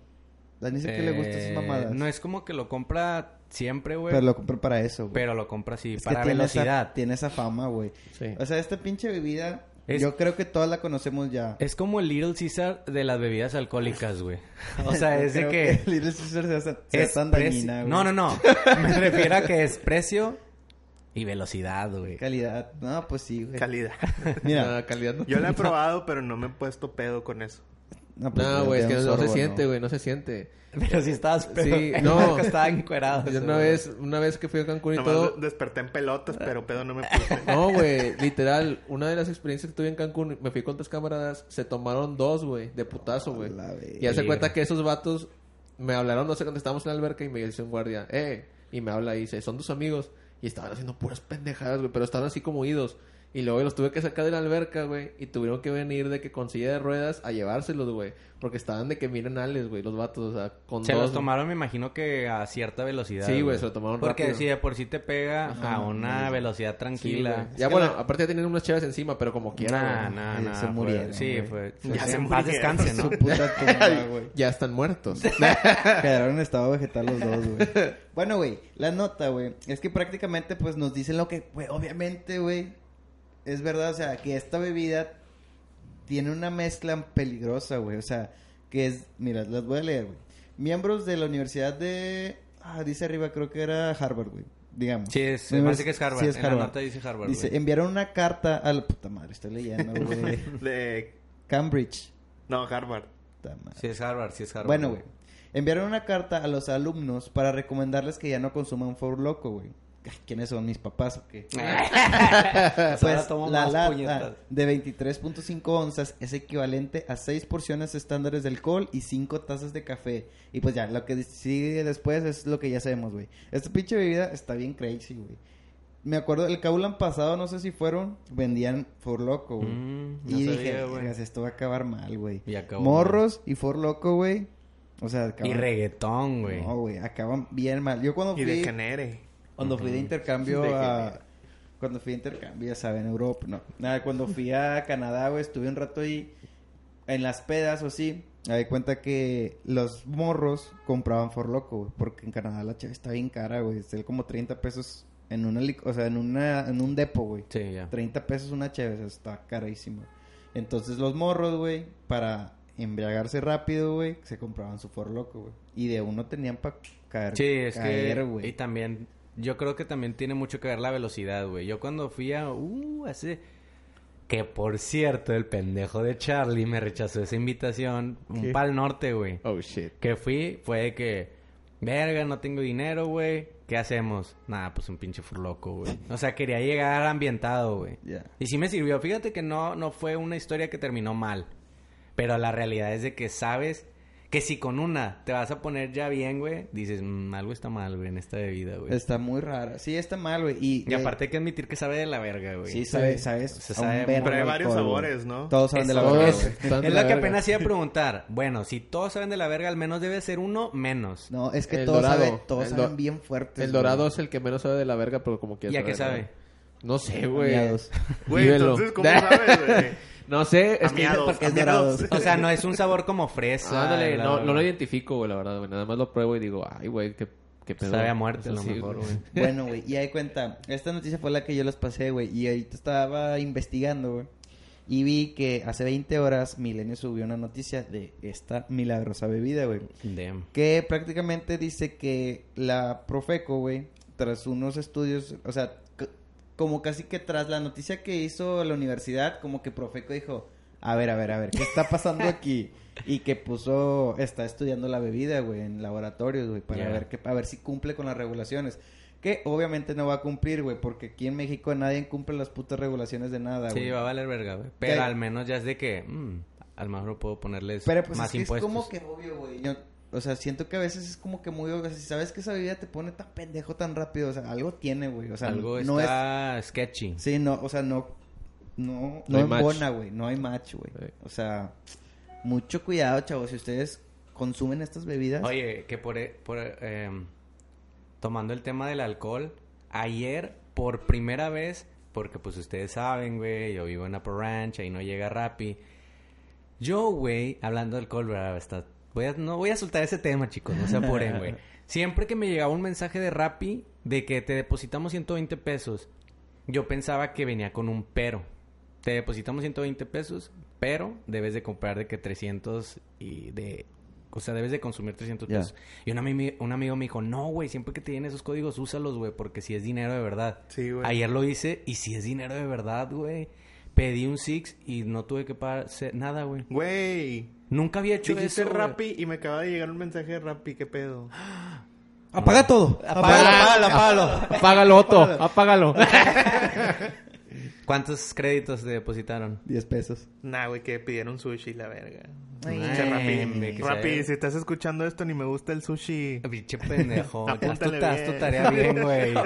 Dani el que le gusta esas Eh, mamadas. No es como que lo compra siempre, güey. Pero Pero, lo compré para eso, güey. lo compra así, Es que para tiene velocidad. Esa, tiene esa fama, güey. Sí. O sea, esta pinche bebida, Es- yo creo que todas la conocemos ya. Es como el Little Caesar de las bebidas alcohólicas, güey. *laughs* O sea, es de Creo que... Little Caesar sea, sea es tan precio- dañina, güey. No, no, no. Me refiero a que es precio y velocidad, güey. Calidad. No, pues sí, güey. Calidad. *laughs* Mira. La calidad no. Yo la he probado, pero no me he puesto pedo con eso. No, pues, No, güey, es que no, no se siente, ¿no? güey, no se siente. Pero si estabas pedo. Sí, no. *laughs* estaba encuerado. Yo una vez, una vez que fui a Cancún y Nomás todo, de- desperté en pelotas, pero pedo no me puse. *laughs* No, güey, literal, una de las experiencias que tuve en Cancún, me fui con tres camaradas, se tomaron dos, güey, de putazo, güey. Y hace cuenta que esos vatos me hablaron, no sé, cuando estábamos en la alberca y me dice un guardia, eh, y me habla y dice, son tus amigos. Y estaban haciendo puras pendejadas, güey, pero estaban así como idos. Y luego los tuve que sacar de la alberca, güey, y tuvieron que venir de que con silla de ruedas a llevárselos, güey. Porque estaban de que miren ales, güey, los vatos, o sea, con Se dos. los tomaron, me imagino que a cierta velocidad. Sí, güey, se lo tomaron Porque rápido. si de por sí te pega Ajá, a una velocidad tranquila. ya, bueno, aparte ya tenían unas chavas encima, pero como quiera, Nah, nah, nah. se fue- murieron, Sí, fue. Ya se en paz descanse, *laughs* Su ¿no? puta *laughs* tumba, güey. Ya están muertos. *laughs* Quedaron en estado vegetal los dos, güey. Bueno, güey, la nota, güey, es que prácticamente, pues, nos dicen lo que, güey, obviamente, güey, es verdad, o sea, que esta bebida tiene una mezcla peligrosa, güey, o sea, que es, mira, las voy a leer, güey. Miembros de la Universidad de, ah, dice arriba, creo que era Harvard, güey, digamos. Sí, es, Univers- parece que es Harvard. sí, es En la nota dice Harvard. Dice, güey. enviaron una carta a la puta madre, estoy leyendo, *laughs* güey. *laughs* De... Cambridge. No, Harvard. Sí, es Harvard, sí es Harvard. Bueno, güey. Enviaron una carta a los alumnos para recomendarles que ya no consuman For Loco, güey. ¿Quiénes son mis papás o qué? *laughs* Pues Pues tomo la lata de 23.5 onzas es equivalente a 6 porciones estándares de alcohol y 5 tazas de café. Y pues ya, lo que sigue después es lo que ya sabemos, güey. Esta pinche bebida está bien crazy, güey. Me acuerdo, el Kaulan pasado, no sé si fueron, vendían For Loco, güey. Mm, no y sabía, dije, güey. "Vergas, esto va a acabar mal, güey. Y Morros y For Loco, güey. O sea, acaban... Y reggaetón, güey. No, güey, acaban bien mal. Yo cuando Y fui... de genere. Cuando fui de intercambio a... Cuando fui de intercambio, ya saben, Europa, no. Nada, cuando fui a Canadá, güey, estuve un rato ahí en las pedas o así. Me di cuenta que los morros compraban For Loco, güey. Porque en Canadá la chave está bien cara, güey. Está como 30 pesos en una... O sea, en, una, en un depo, güey. Sí, ya. 30 pesos una cheve, o sea, está carísimo. Entonces los morros, güey, para embriagarse rápido, güey, se compraban su For Loco, güey. Y de uno tenían para caer, Sí, es caer, que... güey. Y también... Yo creo que también tiene mucho que ver la velocidad, güey. Yo cuando fui a... Uh, hace... Que por cierto, el pendejo de Charlie me rechazó esa invitación. Un ¿Qué? pal norte, güey. Oh, shit. Que fui, fue de que... Verga, no tengo dinero, güey. ¿Qué hacemos? Nada, pues un pinche furloco, güey. O sea, quería llegar ambientado, güey. Ya. Y sí me sirvió. Fíjate que no, no fue una historia que terminó mal. Pero la realidad es de que sabes Que si con una te vas a poner ya bien, güey, dices, "Mm, algo está mal, güey, en esta bebida, güey. Está muy rara. Sí, está mal, güey. Y, Y aparte hay que admitir que sabe de la verga, güey. Sí, sabes, sabes. Un sabe- Pero hay varios alcohol, sabores, ¿no? Todos saben de la verga, es. *laughs* Es la lo que verga. apenas iba a preguntar. Bueno, si todos saben de la verga, al menos debe ser uno menos. No, es que El todos dorado. saben, todos saben bien fuertes. El güey. dorado es el que menos sabe de la verga, pero como quiera. ¿Y a qué sabe? No sé, güey. *laughs* Güey, entonces, ¿cómo sabes, *laughs* güey? No sé, es que... Amiados, porque es amiados. dorado. O sea, no es un sabor como fresa. Ándale, la- no, no lo identifico, güey, la verdad, güey. Nada más lo pruebo y digo, ay, güey, qué, qué pedo. Sabe a muerte, a lo sí, mejor, güey. *laughs* Bueno, güey, y ahí cuenta, esta noticia fue la que yo les pasé, güey, y ahorita estaba investigando, güey, y vi que hace 20 horas Milenio subió una noticia de esta milagrosa bebida, güey, Damn. que prácticamente dice que la Profeco, güey, tras unos estudios, o sea, como casi que tras la noticia que hizo la universidad, como que Profeco dijo, a ver, a ver, a ver, ¿qué está pasando *laughs* aquí? Y que puso, está estudiando la bebida, güey, en laboratorios, güey, para ver que, a ver si cumple con las regulaciones. Que obviamente no va a cumplir, güey, porque aquí en México nadie cumple las putas regulaciones de nada, güey. Sí, va a valer verga, güey. Pero al menos ya es de que... mm, a lo mejor puedo ponerles Pero pues más es, que es impuestos. como que obvio, güey. Yo- O sea, siento que a veces es como que muy. O sea, si sabes que esa bebida te pone tan pendejo tan rápido, o sea, algo tiene, güey. O sea, Algo no es... está sketchy. Sí, no, o sea, no... No, No embona, güey. No hay match, güey. Sí. O sea, mucho cuidado, chavos. Si ustedes consumen estas bebidas... Oye, que por, por eh, tomando el tema del alcohol, ayer por primera vez, porque pues ustedes saben, güey, yo vivo en Upper Ranch, ahí no llega Rappi. Yo, güey, hablando de alcohol, ¿verdad? Está- voy a, no voy a soltar ese tema, chicos, no se apuren, güey. *laughs* Siempre que me llegaba un mensaje de Rappi de que te depositamos 120 pesos, yo pensaba que venía con un pero. Te depositamos 120 pesos, pero debes de comprar de que 300 y de... O sea, debes de consumir 300 Ya. pesos. Y un, ami- un amigo me dijo, no, güey, siempre que te den esos códigos, úsalos, güey, porque si es dinero de verdad. Sí, güey. Ayer lo hice y si es dinero de verdad, güey. Pedí un Six y no tuve que pagar nada, güey. Güey. Nunca había hecho Dijiste eso. Rappi y me acaba de llegar un mensaje de Rappi. ¿Qué pedo? ¡Apaga todo! Apágalo, apágalo, apágalo. Apágalo, Otto, apágalo. *laughs* ¿Cuántos créditos te depositaron? 10 pesos. Nah, güey, que pidieron sushi, la verga. Pinche Rappi. Rappi, si estás escuchando esto, ni me gusta el sushi. Pinche pendejo. Haz tu, haz tarea bien, güey. *laughs*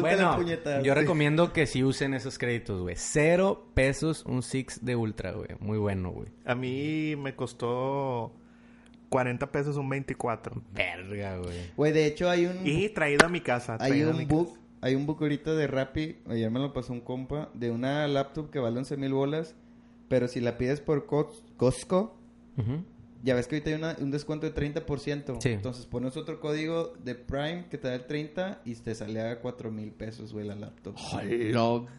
Bueno, puñetas. yo recomiendo que sí usen esos créditos, güey. Cero pesos un Six de Ultra, güey. Muy bueno, güey. A mí me costó 40 pesos un 24. Verga, güey. Güey, de hecho hay un... Y traído a mi casa. Hay traído a mi un casa. book, hay un book ahorita de Rappi, ayer me lo pasó un compa, de una laptop que vale 11 mil bolas, pero si la pides por Cos- Costco, ya ves que ahorita hay una- un descuento de 30%. Sí. Entonces pones otro código de Prime que te da el 30 y te sale a 4 mil pesos, güey, la laptop.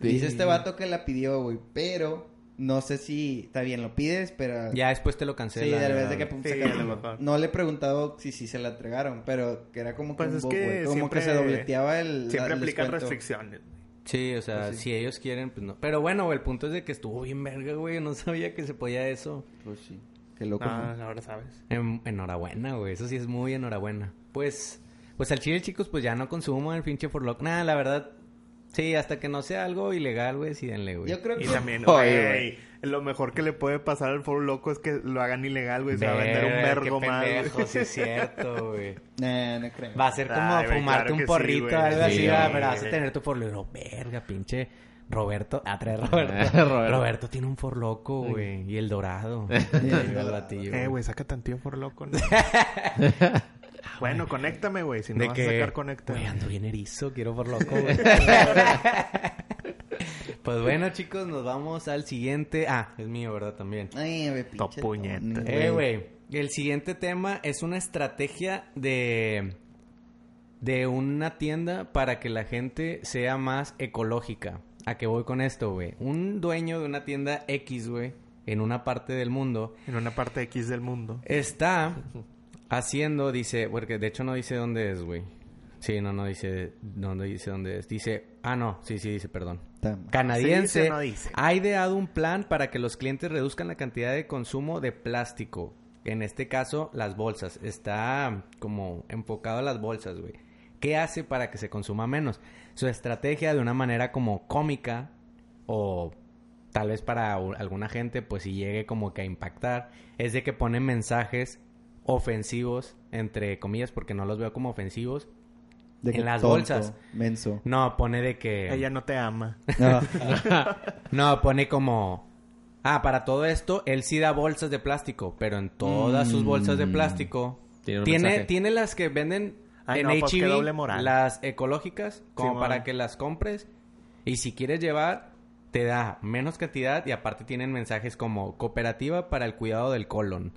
Dice este vato que la pidió, güey, pero no sé si está bien, lo pides, pero... Ya después te lo Sí, cancela. de vez de que pum, Sí, saca- a lo mejor. No le he preguntado si sí se la entregaron, pero que era como que Pues un es que como siempre- que se dobleteaba el Siempre el aplican descuento. restricciones. Sí, o sea, Pues sí. si ellos quieren, pues no. Pero bueno, el punto es de que estuvo bien verga, güey. No *laughs* sabía que se podía eso. Pues sí. Qué loco. Ah, ¿no? ahora sabes. En- enhorabuena, güey. Eso sí es muy enhorabuena. Pues, pues al chile, chicos, pues ya no consumo el pinche for lock. Nada, la verdad. Sí, hasta que no sea algo ilegal, güey, sí denle, güey. Yo creo que Y también, Oye, güey, lo mejor que le puede pasar al foro loco es que lo hagan ilegal, güey. Se va a vender un vergo qué más. sí es *laughs* cierto, güey. Nah, no creo. Va a ser como Ay, fumarte claro un sí, porrito, algo Sí, así, güey. ah, pero vas a tener tu for loco. Verga, pinche Roberto. Ah, trae *laughs* Roberto. Roberto. Roberto. tiene un for loco, güey. Y el dorado. *laughs* El Eh, güey, saca tantillo por loco. ¿no? Bueno, conéctame, güey. Si no de vas que, a sacar, conecta. güey, ando bien erizo, quiero por loco, *laughs* güey. pues bueno, chicos, nos vamos al siguiente. Ah, es mío, ¿verdad? También. Ay, güey, pinche Top puñeta. Eh, güey. El siguiente tema es una estrategia de de una tienda para que la gente sea más ecológica. ¿A qué voy con esto, güey? Un dueño de una tienda X, güey, en una parte del mundo, En una parte X del mundo. está *laughs* haciendo, dice, porque de hecho no dice dónde es, güey. Sí, no, no dice, no, no dice dónde es. Dice, ah, no, sí, sí dice, perdón. Mal. Canadiense Sí dice, no dice. ha ideado un plan para que los clientes reduzcan la cantidad de consumo de plástico. En este caso, las bolsas. Está como enfocado a las bolsas, güey. ¿Qué hace para que se consuma menos? Su estrategia de una manera como cómica o tal vez para alguna gente, pues si llegue como que a impactar, es de que ponen mensajes ofensivos, entre comillas, porque no los veo como ofensivos. De En las tonto, bolsas. Menso. No, pone de que... Ella no te ama. No. *laughs* No, pone como... Ah, para todo esto, él sí da bolsas de plástico, pero en todas sus bolsas de Mm. plástico... Tiene Tiene, las que venden Ay, en no, pues, las ecológicas, como para que las compres. Y si quieres llevar, te da menos cantidad y aparte tienen mensajes como cooperativa para el cuidado del colon.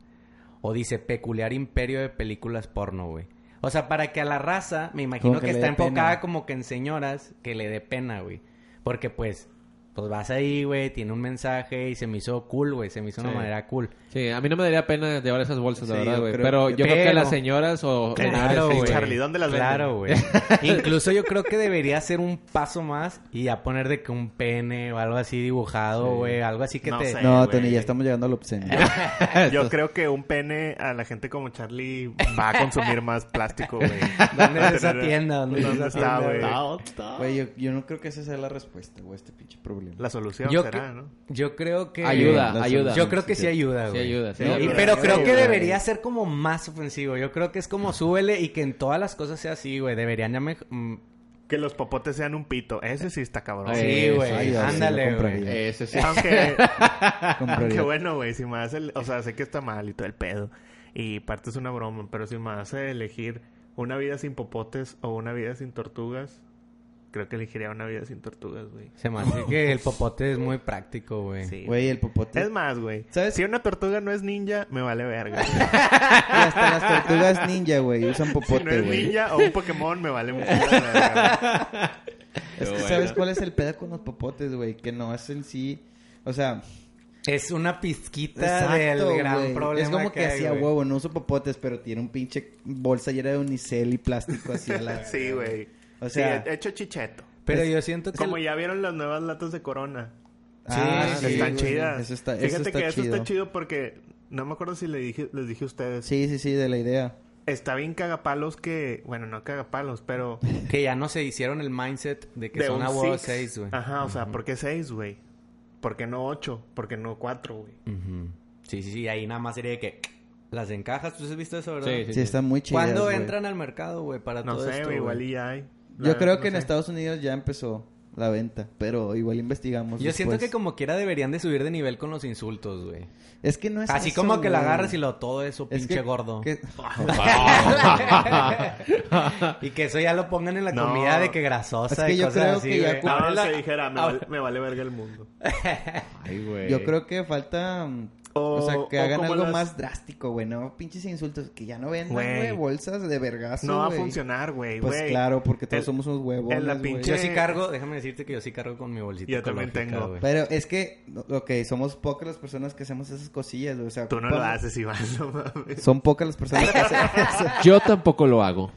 O dice peculiar imperio de películas porno, güey. O sea, para que a la raza, me imagino Como que, está enfocada pena. como que en señoras que le dé pena, güey. Porque pues, pues vas ahí, güey, tiene un mensaje y se me hizo cool, güey. Se me hizo de Sí. una manera cool. Sí, a mí no me daría pena llevar esas bolsas, la Sí, verdad, güey. Pero yo creo que las señoras o... Claro, güey. Charlie, ¿dónde las Claro, güey. *laughs* Incluso yo creo que debería ser un paso más y ya poner de que un pene o algo así dibujado, güey. Algo así que No te... sé. *laughs* No. Tony, ya estamos llegando al obsceno. Yo *laughs* creo que un pene a la gente como Charlie va a consumir más plástico, güey. ¿Dónde es esa tienda? ¿Dónde es ¿Dónde esa está, güey? Güey, yo, yo no creo que esa sea la respuesta, güey, este pinche problema. La solución Yo, será, ¿no? yo creo que... Ayuda, ayuda. Yo creo que sí ayuda, Sí güey. ayuda, sí No, ayuda. pero Sí creo que debería ser como más ofensivo. Yo creo que es como súbele y que en todas las cosas sea así, güey. Deberían ya me... mm, Que los popotes sean un pito. Ese sí está cabrón. Sí, güey. Ándale, güey. Ese sí. Aunque, *laughs* aunque bueno, güey, si me hace... el- O sea, sé que está mal y todo el pedo. Y parte es una broma. Pero si me hace elegir una vida sin popotes o una vida sin tortugas... Creo que elegiría una vida sin tortugas, güey. Se me hace que el popote es muy práctico, güey. Sí. Güey, el popote. Es más, güey. ¿Sabes? Si una tortuga no es ninja, me vale verga. güey. *laughs* Y hasta las tortugas ninja, güey, usan si no popote, es güey. ninja o un Pokémon, me vale mucho la verga. *laughs* Es que, ¿sabes cuál es el pedo con los popotes, güey? Que no es en sí... O sea... Es una pizquita Exacto, del gran problema Es como que, hacía huevo, no uso popotes, pero tiene un pinche bolsa llena de unicel y plástico así a la... *laughs* Sí, güey. O sea- Sí, hecho chicheto. Pero Es- yo siento que... Como ya vieron las nuevas latas de Corona. Ah, Sí, Están chidas. Eso está, Fíjate eso está que eso está chido porque... No me acuerdo si le dije, les dije a ustedes. Sí, sí, sí, de la idea. Está bien cagapalos que... Bueno, no cagapalos, pero... *laughs* Que ya no se hicieron el mindset de que de son a huevo six. seis, güey. Ajá, o sea, ¿por qué seis, güey? ¿Por qué no ocho? ¿Por qué no cuatro, güey? Ujú. Sí, sí, sí. Ahí nada más sería de que... Las encajas. ¿Tú has visto eso, verdad? Sí, sí, Sí, están muy chidas, ¿Cuándo entran al mercado, güey, para No todo sé, esto, güey. Igual y ya hay. Yo La- creo no que en sé. Estados Unidos ya empezó la venta, pero igual investigamos Yo siento que como quiera deberían de subir de nivel con los insultos, güey. Es que no es Así eso, como que la agarras y lo todo eso, Es pinche que- gordo. que- *laughs* y que eso ya lo pongan en la No. comida de que grasosa Es que y yo cosas creo así, que ya No, Ábrela- que dijera, me, Ah, vale, me vale verga el mundo. Ay, *laughs* güey. Yo creo que falta... O, O- sea, que o hagan algo las- más drástico, güey. No pinches insultos. Que ya no vendan, Güey. bolsas de vergazo, No va a funcionar, güey. Pues claro, porque todos El- somos unos huevos. en la pinche- Yo sí cargo, déjame decirte que yo sí cargo con mi bolsita Yo también tengo. güey. Pero es que, ok, somos pocas las personas que hacemos esas cosillas. O sea, Tú no lo haces, Iván, no mames. Son pocas las personas que hacen *laughs* eso. Yo tampoco lo hago.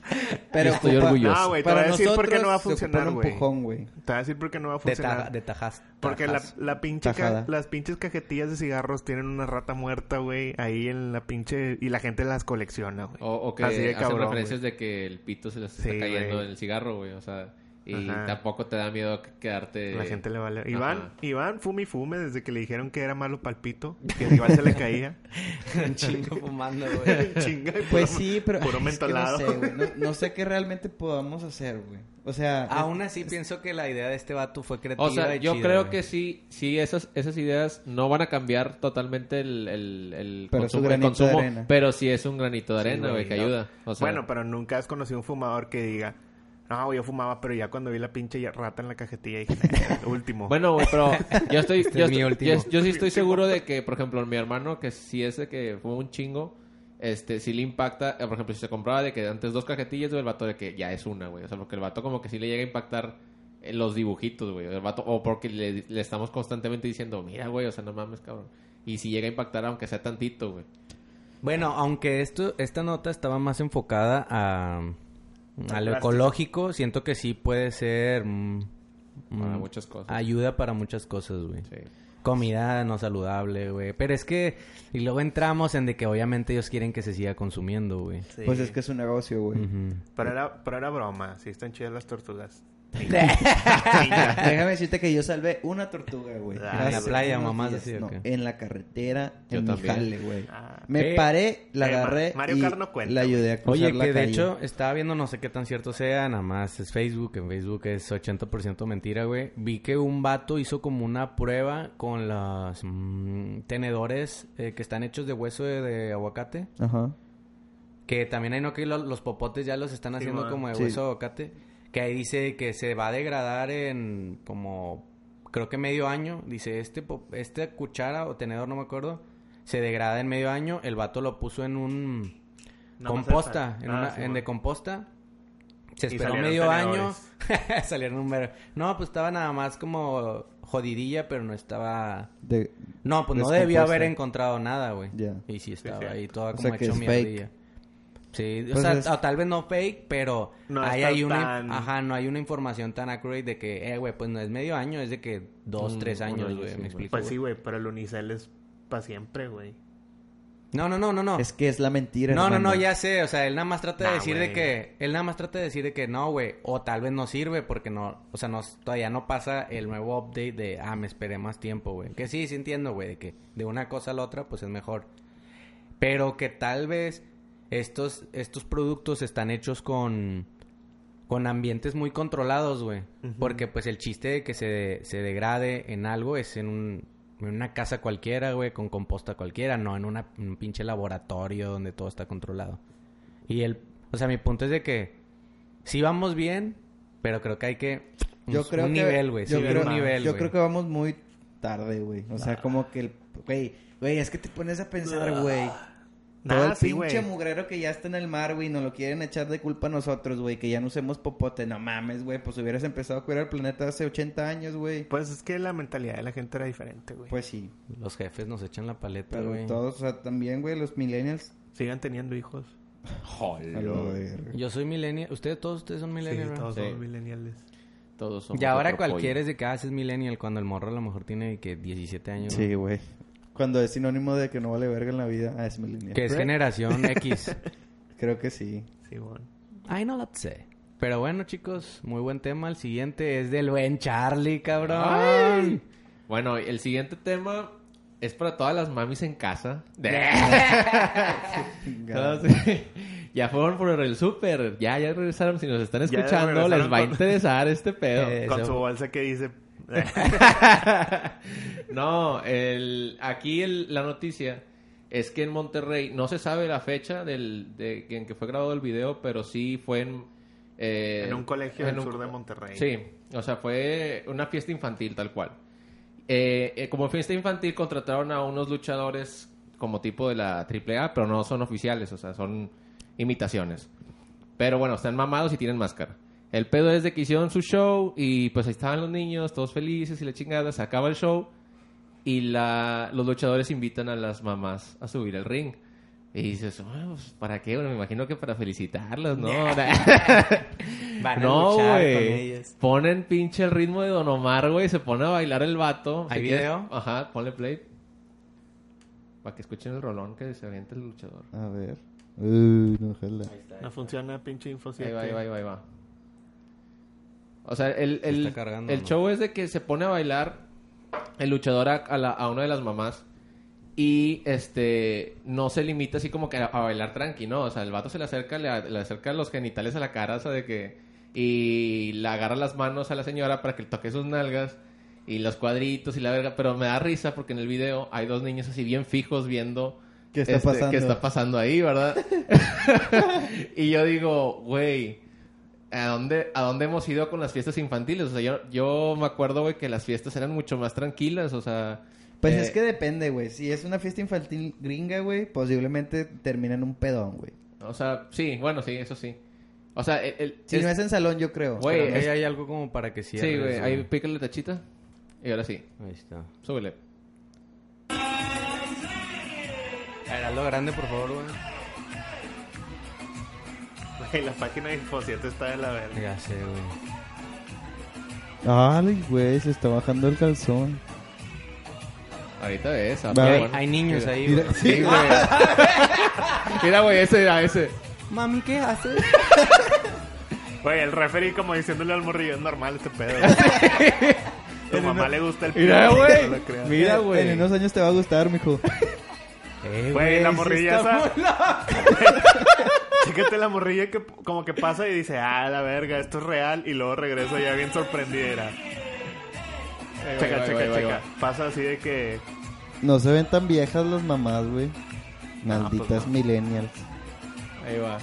Pero Yo estoy ocupa- orgulloso. No, güey, te voy a Para decir por qué no va a funcionar, un güey. Te voy a decir por qué no va a funcionar. de tajas. Porque la, pinche las pinches cajetillas de cigarros tienen una rata muerta, güey, ahí en la pinche... Y la gente las colecciona, güey. O, o que Así de hacen cabrón, referencias de que el pito se les está Sí, cayendo en el cigarro, güey. O sea, y Ajá. tampoco te da miedo quedarte... La gente le vale... Iván, Ajá. Iván fume y fume desde que le dijeron que era malo palpito, que igual se le caía. *laughs* Un chingo fumando, *laughs* güey. Chinga, y Pues puro- sí, pero Puro ay, *laughs* es que no mentolado. sé, güey. No, no sé qué realmente podamos hacer, güey. O sea, Aún así pienso que la idea de este vato fue creativa O sea, y yo chida, creo güey. que sí, sí, esas, esas ideas no van a cambiar totalmente el, el, el Pero consumo, el pero sí es un granito de Sí, arena, güey, que no. ayuda. O sea, Bueno, pero nunca has conocido un fumador que diga... No, güey, yo fumaba, pero ya cuando vi la pinche rata en la cajetilla dije, "Eh, último. *laughs* Bueno, güey, pero yo estoy, Este yo, es mi estoy- último. yo- yo sí estoy seguro de que, por ejemplo, mi hermano, que sí es de que fue un chingo, este, sí le impacta, eh, por ejemplo, si se compraba de que antes dos cajetillas, güey, el vato de que ya es una, güey. O sea, porque el vato como que sí le llega a impactar en los dibujitos, güey. El vato, o porque le, le estamos constantemente diciendo, mira, güey, o sea, no mames, cabrón. Y si llega a impactar, aunque sea tantito, güey. Bueno, aunque esto, esta nota estaba más enfocada a, a lo ecológico, siento que sí puede ser mm, Para mm, muchas cosas. ayuda para muchas cosas, güey. Sí. comida no saludable, güey. Pero es que... Y luego entramos en de que obviamente ellos quieren que se siga consumiendo, güey. Sí. Pues es que es un negocio, güey. Ujú. Pero era, pero era broma. Sí, están chidas las tortugas. *laughs* Déjame decirte que yo salvé una tortuga, güey. Ah, en la playa, días. así, ¿o No, qué? en la carretera, Yo en mi jale, güey. Ah. Me Eh, paré, la eh, agarré Mario y Kart no cuenta, la ayudé a cruzar Oye, la que de calle. hecho estaba viendo, no sé qué tan cierto sea, nada más es Facebook, en Facebook es 80% mentira, güey. Vi que un vato hizo como una prueba con los mm, tenedores eh, que están hechos de hueso de, de aguacate. Ajá. Que también hay no que lo- los popotes ya los están Sí, haciendo man. como de Sí. hueso de aguacate. Que ahí dice que se va a degradar en como creo que medio año. Dice, este po- esta cuchara o tenedor, no me acuerdo, se degrada en medio año. El vato lo puso en un composta, en, Ah, una, sí, en de composta. Se esperó medio año. *laughs* salieron un ver- No, pues estaba nada más como jodidilla, pero no estaba... De... No, pues no debió haber encontrado nada, güey. Y sí estaba sí. ahí toda O como sea hecho mierdilla. Sí, o Pues sea, es- o tal vez no fake, pero No ahí hay una, tan- ajá, no hay una información tan accurate de que, eh, güey, pues no es medio año, es de que dos, Un- tres años, año, güey, sí, me explico. Pues sí, güey, pero el unicel es para siempre, güey. No, no, no, no, no. Es que es la mentira, No, no, hermano. no, ya sé, o sea, él nada más trata de Nah, decir de que, él nada más trata de decir de que no, güey, o tal vez no sirve porque no, o sea, no, todavía no pasa el nuevo update de, ah, me esperé más tiempo, güey. Que sí, sí entiendo, güey, de que de una cosa a la otra, pues es mejor. Pero que tal vez estos, estos productos están hechos con, con ambientes muy controlados, güey. Porque pues el chiste de que se, se degrade en algo es en un, en una casa cualquiera, güey, con composta cualquiera, no en una, un pinche laboratorio donde todo está controlado. Y el, o sea, mi punto es de que sí vamos bien, pero creo que hay que un, Yo creo un que... nivel, güey, yo subir creo, un nivel, Yo creo que vamos muy tarde, güey. O sea, como que el... Güey, güey, es que te pones a pensar, güey. Todo Nah, el sí, pinche mugrero que ya está en el mar, güey, nos lo quieren echar de culpa a nosotros, güey, que ya no usemos popote. No mames, güey, pues hubieras empezado a cuidar el planeta hace 80 años, güey. Pues es que la mentalidad de la gente era diferente, güey. Pues sí, Los jefes nos echan la paleta, pero güey. todos, o sea, también, güey, los millennials. Sigan teniendo hijos. verga. Yo soy millennial. Ustedes, todos ustedes son Sí, millennial, ¿verdad? todos Sí. somos millennials. Todos somos Y ahora pollo. cualquiera es de que ah, es millennial cuando el morro a lo mejor tiene que 17 años. Sí, güey. Cuando es sinónimo de que no vale verga en la vida, ah, es millennial. Que es generación *laughs* X. Creo que sí. Sí, bueno. Ay, no lo sé. Pero bueno, chicos, muy buen tema. El siguiente es del buen Charlie, cabrón. Ay. Bueno, el siguiente tema es para todas las mamis en casa. *laughs* Entonces, *laughs* ya fueron por el súper. Ya, ya regresaron. Si nos están escuchando, les va a interesar este pedo. Eh, Con Eso. su bolsa que dice... *laughs* no, el, aquí el- la noticia es que en Monterrey no se sabe la fecha del, de, en que fue grabado el video, pero sí fue en... eh, en un colegio en del un- sur de Monterrey. Sí, o sea, fue una fiesta infantil tal cual. Eh, eh, como fiesta infantil contrataron a unos luchadores como tipo de la AAA, pero no son oficiales, o sea, son imitaciones. Pero bueno, están mamados y tienen máscara. El pedo es de que hicieron su show y pues ahí estaban los niños, todos felices y la chingada, se acaba el show y la, los luchadores invitan a las mamás a subir al ring. Y dices, "Ah, pues, ¿para qué? Bueno, me imagino que para felicitarlas, ¿no? *laughs* Van a no, luchar con güey. ellas. Ponen pinche el ritmo de Don Omar, güey. Se pone a bailar el vato. ¿Hay Si quieres- video? Ajá, ponle play. Para que escuchen el rolón que se avienta el luchador. A ver. No, ojalá. No funciona pinche info Ahí va, ahí va, ahí va, ahí va. O sea, el, Se el, cargando, el ¿no? show es de que se pone a bailar el luchador a, a la- a una de las mamás. Y este no se limita así como que a, a bailar tranqui, ¿no? O sea, el vato se le acerca, le, le acerca los genitales a la cara, o sea, de que. Y le agarra las manos a la señora para que le toque sus nalgas y los cuadritos y la verga. Pero me da risa porque en el video hay dos niños así bien fijos viendo. ¿Qué está este, pasando? ¿Qué está pasando ahí, verdad? *laughs* *laughs* y yo digo, güey, ¿a dónde, ¿a dónde hemos ido con las fiestas infantiles? O sea, yo, yo me acuerdo, güey, que las fiestas eran mucho más tranquilas, o sea... Pues eh, es que depende, güey. Si es una fiesta infantil gringa, güey, posiblemente termina en un pedón, güey. O sea, sí, bueno, sí, eso sí. O sea, el... el- Si es- no es en salón, yo creo. Güey, ahí es- hay algo como para que cierres, Sí, güey, ahí pícale tachita. Y ahora sí, Ahí está. súbele. Era lo grande, por favor, güey. Güey, la página de Info 7 está de la verga. Ya sé, güey. Ay, güey, se está bajando el calzón. Ahorita ves. ah, pero Hay, bueno. hay niños Mira. ahí. Mira, güey. Sí, güey. *laughs* Mira, güey, ese era ese. Mami, ¿qué haces? Güey, el referee como diciéndole al morrillo, es normal este pedo. güey. *laughs* Tu mamá le gusta el Mira, pito, güey. no. Mira, En güey. unos años te va a gustar, mijo. *laughs* Eh, Güey, la morrilla esa- Chécate la morrilla que como que pasa y dice, ah, la verga, esto es real. Y luego regresa ya bien sorprendida. Checa, checa, checa. Pasa así de que... No se ven tan viejas las mamás, güey. Malditas pues no. millennials. Ahí va.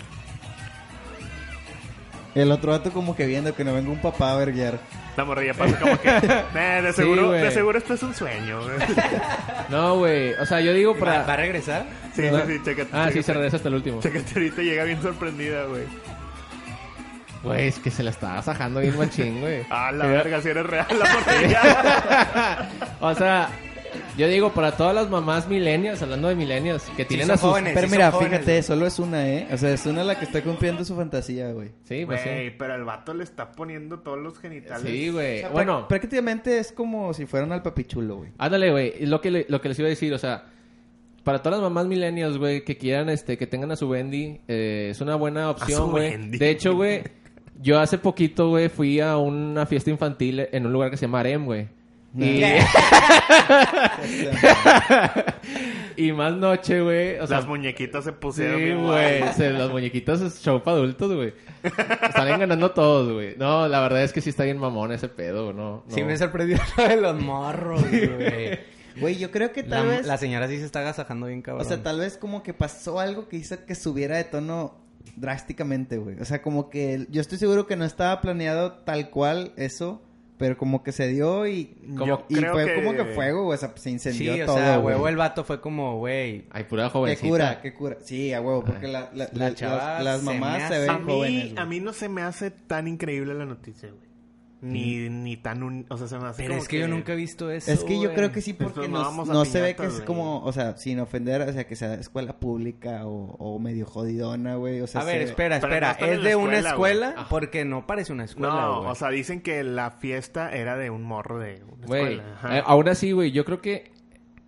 El otro vato como que viendo que no venga un papá a verguiar. La morrilla pasa como que... *laughs* "Nah, de, seguro, de seguro esto es un sueño. güey". *laughs* No, güey. O sea, yo digo ¿Va, va a para... regresar? Sí, sí, sí, chécate. Ah, sí, chécate. se regresa hasta el último. Chécate, ahorita llega bien sorprendida, güey. Güey, es que se la estaba sajando bien machín, güey. Ah, la verga, si eres real la *laughs* morrilla. O sea, yo digo para todas las mamás millennials, hablando de millennials, que tienen son a sus... jóvenes. Pero sí mira, jóvenes, fíjate, solo es una, ¿eh? O sea, es una la que está cumpliendo su fantasía, güey. Sí, pues sí. Pero el vato le está poniendo todos los genitales. Sí, O güey. sea, Bueno, prá- prácticamente es como si fueran al papichulo, güey. ándale, güey. Es Lo que, le- lo que les iba a decir, o sea... Para todas las mamás millennials, güey, que quieran, este, que tengan a su Bendy, eh, es una buena opción, güey. De hecho, güey, yo hace poquito, güey, fui a una fiesta infantil en un lugar que se llama Arem, güey. Y... *laughs* y más noche, güey. O sea, Las muñequitas se pusieron Sí, güey. Los muñequitos es show para adultos, güey. Están ganando todos, güey. No, la verdad es que sí está bien mamón ese pedo, güey. No, Sí no. me sorprendió *laughs* lo de los morros, güey. Güey, yo creo que La, tal vez... la señora sí se está agasajando bien O cabrón. sea, tal vez como que pasó algo que hizo que subiera de tono drásticamente, güey. O sea, como que yo estoy seguro que no estaba planeado tal cual eso, pero como que se dio y, Yo yo- y creo fue que- como que fuego, güey. O sea, se incendió Sí, o todo, sea, güey. huevo el vato fue como, güey. Ay, pura Qué jovencita. cura, qué cura. Sí, a huevo, porque la, la- La la- chava las, mamás se, hace- ven A mí, jóvenes. a mí no se me hace tan increíble la noticia, güey. Ni, ni tan... Un, o sea, se me hace Pero como es que, yo nunca he visto eso. Es que yo güey. creo que sí, Pues porque no no, no se ve que es güey. como, o sea, sin ofender, o sea, que sea escuela pública o, o medio jodidona, güey. O sea, A ver, se- espera, no espera. ¿Es de una escuela, güey. Porque no parece una escuela, No, güey. o sea, dicen que la fiesta era de un morro de una escuela. Ajá. eh, aún así, güey, yo creo que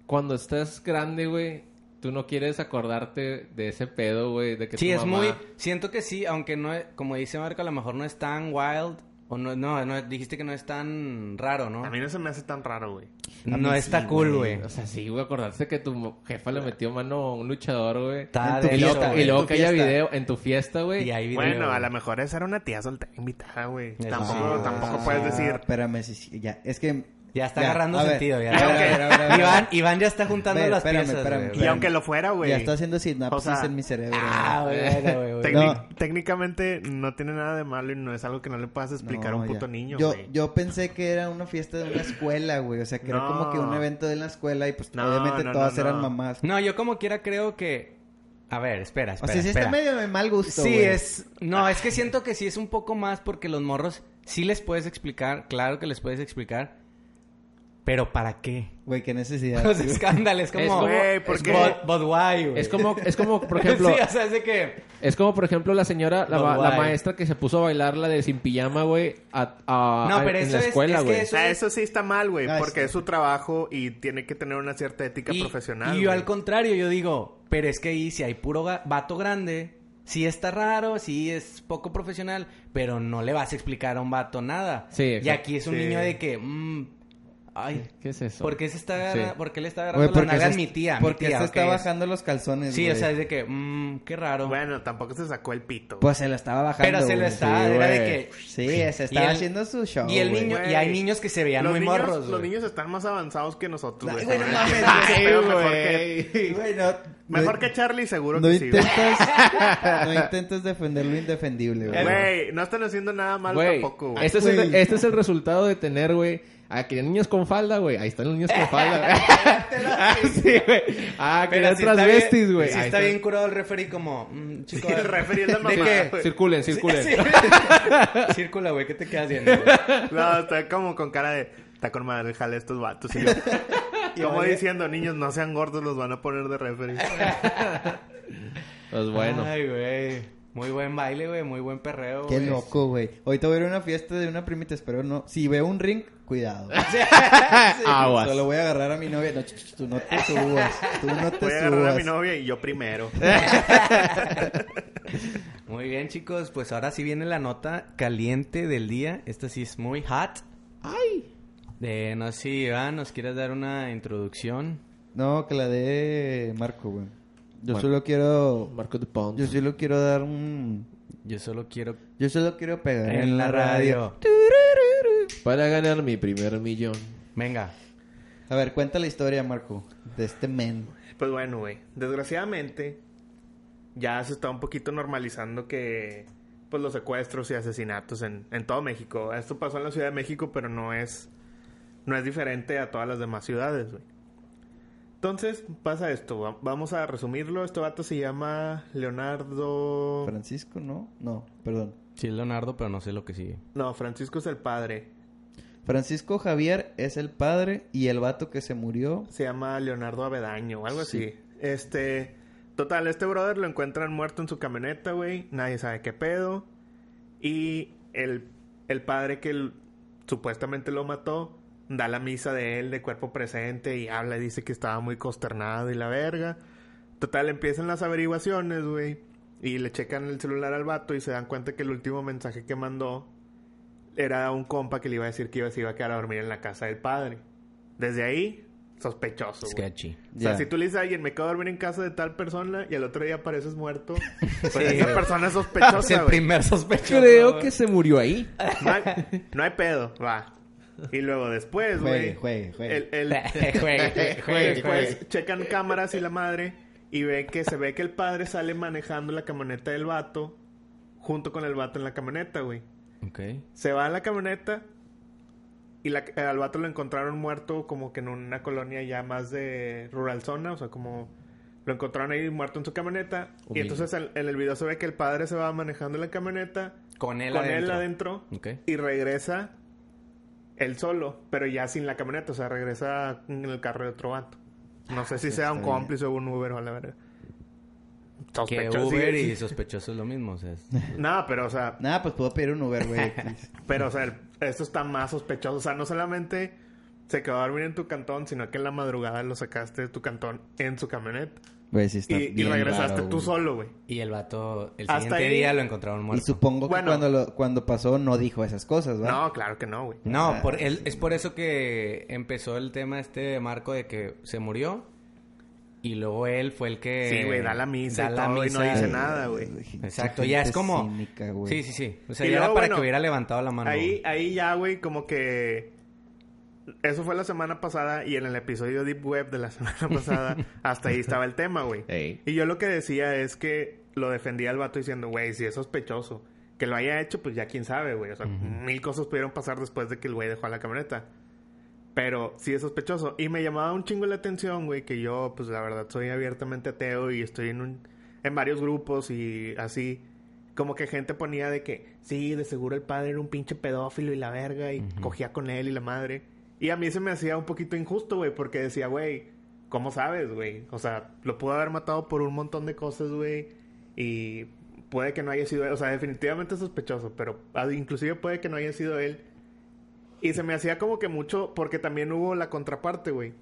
cuando estás grande, güey, tú no quieres acordarte de ese pedo, güey, de que Sí, tu es muy... Siento que sí, aunque no. Como dice Marco, a lo mejor no es tan wild. O no, no, no dijiste que no es tan raro, ¿no? A mí no se me hace tan raro, güey. No está sí, cool, güey. O sea, sí, güey, acordarse que tu jefa le metió mano a un luchador, güey. Y luego, y luego que haya video en tu fiesta, güey. Y hay video, Bueno, a lo mejor esa era una tía soltera invitada, güey. Tampoco, sí. tampoco puedes decir... Ah, Espérame, sí, ya. Es que... Ya está Ya, agarrando sentido, ya. A ver, a ver, a ver, a ver. Iván, *laughs* Iván ya está juntando las espérame, piezas, espérame. Y aunque lo fuera, güey. Ya está haciendo sinapsis O sea, en mi cerebro. Ah, güey. güey, No. Técnicamente no tiene nada de malo y no es algo que no le puedas explicar a un puto ya. niño, yo, güey. yo pensé que era una fiesta de una escuela, güey. O sea, que era No. como que un evento de la escuela y pues No, obviamente no, todas no, eran no. mamás. No, yo como quiera creo que... A ver, espera, O espera, sea, sí está espera. medio de mal gusto, Sí, es... No, es que siento que sí es un poco más porque los morros sí les puedes explicar, claro que les puedes explicar, pero ¿para qué? Güey, qué necesidad. Los güey. escándalos, como... Es como- Güey, ¿por es qué? But, but why, güey? Es como, es como, por *laughs* ejemplo, sí, o sea, es de que... es como, por ejemplo, la señora, la, ma- la maestra que se puso a bailar la de sin pijama, güey, a, a- No, a- pero en eso la es- escuela, es que güey. O eso- sea, eso sí está mal, güey, Ah, porque sí. es su trabajo y tiene que tener una cierta ética Y, profesional. y yo güey. al contrario, yo digo, pero es que ahí si hay puro vato grande, sí está raro, sí es poco profesional, pero no le vas a explicar a un vato nada. Sí, Y exacto. aquí es un Sí. niño de que, mm, ay, ¿Qué es eso? ¿por qué se está, Sí. por qué le está agarrando la porque nalga a mi tía? Porque mi tía, se ok, está es- bajando los calzones, Sí, güey. o sea, es de que, mm, qué raro. Bueno, tampoco se sacó el pito. Pues se la estaba bajando, pero se lo Sí, era de que... Sí, se estaba el- haciendo su show, Y el güey. niño, y hay niños que se veían los muy niños, morros, Los niños están más avanzados que nosotros, güey. güey, no Ese *laughs* mames, pedo güey. mejor que, mejor Charlie, seguro no que sí. *laughs* no intentas defender lo indefendible, güey. Güey, no están haciendo nada mal Güey, tampoco, güey. este, es el, Güey. este es el resultado de tener, güey, a que niños con falda, güey. Ahí están los niños con falda, *laughs* güey. ah, *laughs* sí, güey. Ah, que sí está transvestis, bien- güey. Sí Ahí está bien curado el referee como, mm, chico, Sí, el referee es la ¿De mamá, qué? güey. Circulen, circulen. Sí. *laughs* Círcula, güey, ¿qué te quedas viendo? güey? No, está como con cara de... Está con madre, jale estos vatos. Y yo, como vale. diciendo, niños, no sean gordos, los van a poner de referee. Pues bueno. Ay, güey. Muy buen baile, güey. Muy buen perreo, Qué loco, güey. Ahorita voy a ir a una fiesta de una primita, espero no. Si veo un ring, cuidado. *laughs* Aguas. Solo voy a agarrar a mi novia. No, tú no te subas. Tú no te Voy a agarrar a mi novia y yo primero. *laughs* Muy bien, chicos. Pues ahora sí viene la nota caliente del día. Esta sí es muy hot. ¡Ay! De, no sé si Iván nos quieres dar una introducción. No, que la de Marco, güey. Yo Bueno. solo quiero... Marco de Pons. Yo solo quiero dar un... Yo solo quiero Yo solo quiero pegar en la radio. Para ganar mi primer millón. Venga. A ver, cuenta la historia, Marco, de este men. Pues bueno, güey. Desgraciadamente, ya se está un poquito normalizando que pues los secuestros y asesinatos en, en todo México. Esto pasó en la Ciudad de México, pero no es no es diferente a todas las demás ciudades, güey. Entonces, pasa esto. Va- Vamos a resumirlo. Este vato se llama Leonardo... Francisco, ¿no? No, perdón. Sí, Leonardo, pero no sé lo que sigue. No, Francisco es el padre. Francisco Javier es el padre y el vato que se murió. Se llama Leonardo Avedaño o algo Sí. así. Este... Total, este brother lo encuentran muerto en su camioneta, güey. Nadie sabe qué pedo. Y el, el padre que el- supuestamente lo mató da la misa de él de cuerpo presente y habla y dice que estaba muy consternado y la verga. Total, empiezan las averiguaciones, güey. Y le checan el celular al vato y se dan cuenta que el último mensaje que mandó era un compa que le iba a decir que iba, se iba a quedar a dormir en la casa del padre. Desde ahí, sospechoso. Sketchy. O sea, si tú le dices a alguien, me quedo a dormir en casa de tal persona y al otro día apareces muerto, *laughs* pues Sí, esa persona es *laughs* Es sospechosa, el güey. primer sospechoso. Creo que se murió ahí. No hay, no hay pedo, va. Y luego después, güey. juegue, juegue. El, el, *laughs* Juegue, juegue, *laughs* juegue. después checan cámaras y la madre y ve que se ve que el padre sale manejando la camioneta del vato junto con el vato en la camioneta, güey. Ok. Se va a la camioneta y la, al vato lo encontraron muerto como que en una colonia ya más de rural zona, o sea, como lo encontraron ahí muerto en su camioneta. Y Humilde. entonces en, en el video se ve que el padre se va manejando la camioneta Con él con adentro. él adentro Ok. y regresa él solo, pero ya sin la camioneta, o sea, regresa en el carro de otro vato. No sé si pues sea un cómplice o un Uber o la verdad. Que Sospechoso, Uber sí, y sí. sospechoso es lo mismo. O sea, es- *laughs* No, pero o sea, Nada, pues puedo pedir un Uber, güey. *laughs* Pero, o sea, el- esto está más sospechoso. O sea, no solamente se quedó a dormir en tu cantón, sino que en la madrugada lo sacaste de tu cantón en su camioneta. Güey, sí está Y, y regresaste raro, tú güey. solo, güey. Y el vato, el Hasta siguiente ahí- día lo encontraron Y muerto. supongo que Bueno. cuando, lo, cuando pasó no dijo esas cosas, ¿verdad? No, claro que no, güey. No, por él, es por eso que empezó el tema este de Marco de que se murió y luego él fue el que... Sí, güey, da la misa da y la todo y no dice nada, güey. Exacto, ya es como... cínica, güey. sí, sí, sí. O sea, Y ya era para bueno, que hubiera levantado la mano. Ahí, ahí ya, güey, como que... Eso fue la semana pasada y en el episodio Deep Web de la *laughs* semana pasada, *laughs* hasta ahí estaba el tema, güey. Ey. Y yo lo que decía es que lo defendía al vato diciendo, güey, si es sospechoso. Que lo haya hecho, pues ya quién sabe, güey. O sea, mil cosas pudieron pasar después de que el güey dejó la camioneta. Pero sí es sospechoso. Y me llamaba un chingo la atención, güey, que yo, pues la verdad, soy abiertamente ateo y estoy en un... En varios grupos y así. Como que gente ponía de que, sí, de seguro el padre era un pinche pedófilo y la verga y cogía con él y la madre. Y a mí se me hacía un poquito injusto, güey, porque decía, güey, ¿cómo sabes, güey? O sea, lo pudo haber matado por un montón de cosas, güey. Y puede que no haya sido él. O sea, definitivamente sospechoso, pero ah, inclusive puede que no haya sido él. Y se me hacía como que mucho, porque también hubo la contraparte, güey.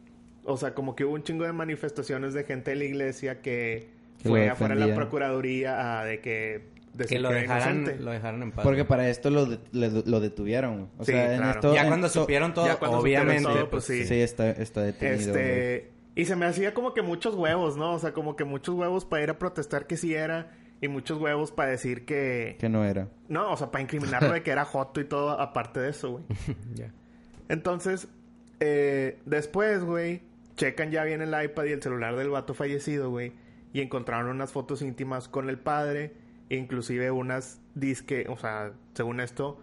O sea, como que hubo un chingo de manifestaciones de gente de la iglesia que, fue afuera de la procuraduría a de que... Que lo dejaran, lo dejaran en paz. Porque para esto lo, de- lo detuvieron. O Sí, sea, en esto... ya en cuando esto- supieron todo, ya cuando supieron obviamente, todo, pues, pues, sí. Sí, está, está detenido. Este, y se me hacía como que muchos huevos, ¿no? O sea, como que muchos huevos para ir a protestar que sí era y muchos huevos para decir que... Que no era. No, o sea, para incriminarlo de que era joto y todo aparte de eso, güey. *laughs* Ya. Entonces, eh, después, güey, checan ya bien el iPad y el celular del vato fallecido, güey. Y encontraron unas fotos íntimas con el padre. Inclusive unas disque, o sea, según esto,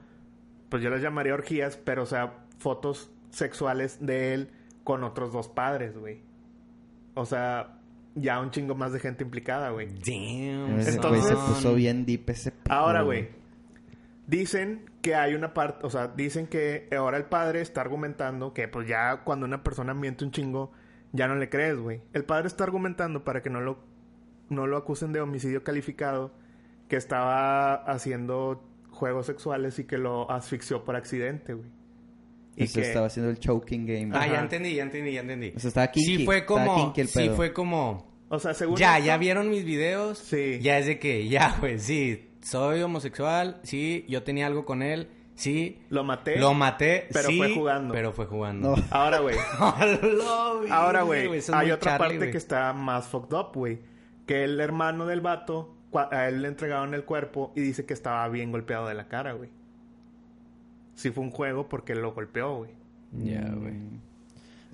pues yo las llamaría orgías, pero o sea, fotos sexuales de él con otros dos padres, güey. O sea, ya un chingo más de gente implicada, güey. Damn. Entonces- se puso bien deep ese... Ahora, güey. Dicen que hay una parte, o sea, dicen que ahora el padre está argumentando que pues ya cuando una persona miente un chingo, ya no le crees, güey. El padre está argumentando para que no lo, no lo acusen de homicidio calificado, que estaba haciendo juegos sexuales y que lo asfixió por accidente, güey. Y Eso que estaba haciendo el choking game. Ah, Ajá. ya entendí, ya entendí, ya entendí. O sea, estaba kinky. sí fue como, el sí fue como, o sea, según ya, esto- ya vieron mis videos. Sí. Ya es de que, ya, *laughs* güey, sí, soy homosexual, sí, yo tenía algo con él, sí, lo maté. lo maté, pero sí, fue jugando. Pero fue jugando. No. *laughs* Ahora, güey. *laughs* Ahora, güey, eso hay otra Charlie, parte que está más fucked up, güey. Que el hermano del vato, a él le entregaron el cuerpo y dice que estaba bien golpeado de la cara, güey. Sí fue un juego porque lo golpeó, güey. Ya, güey.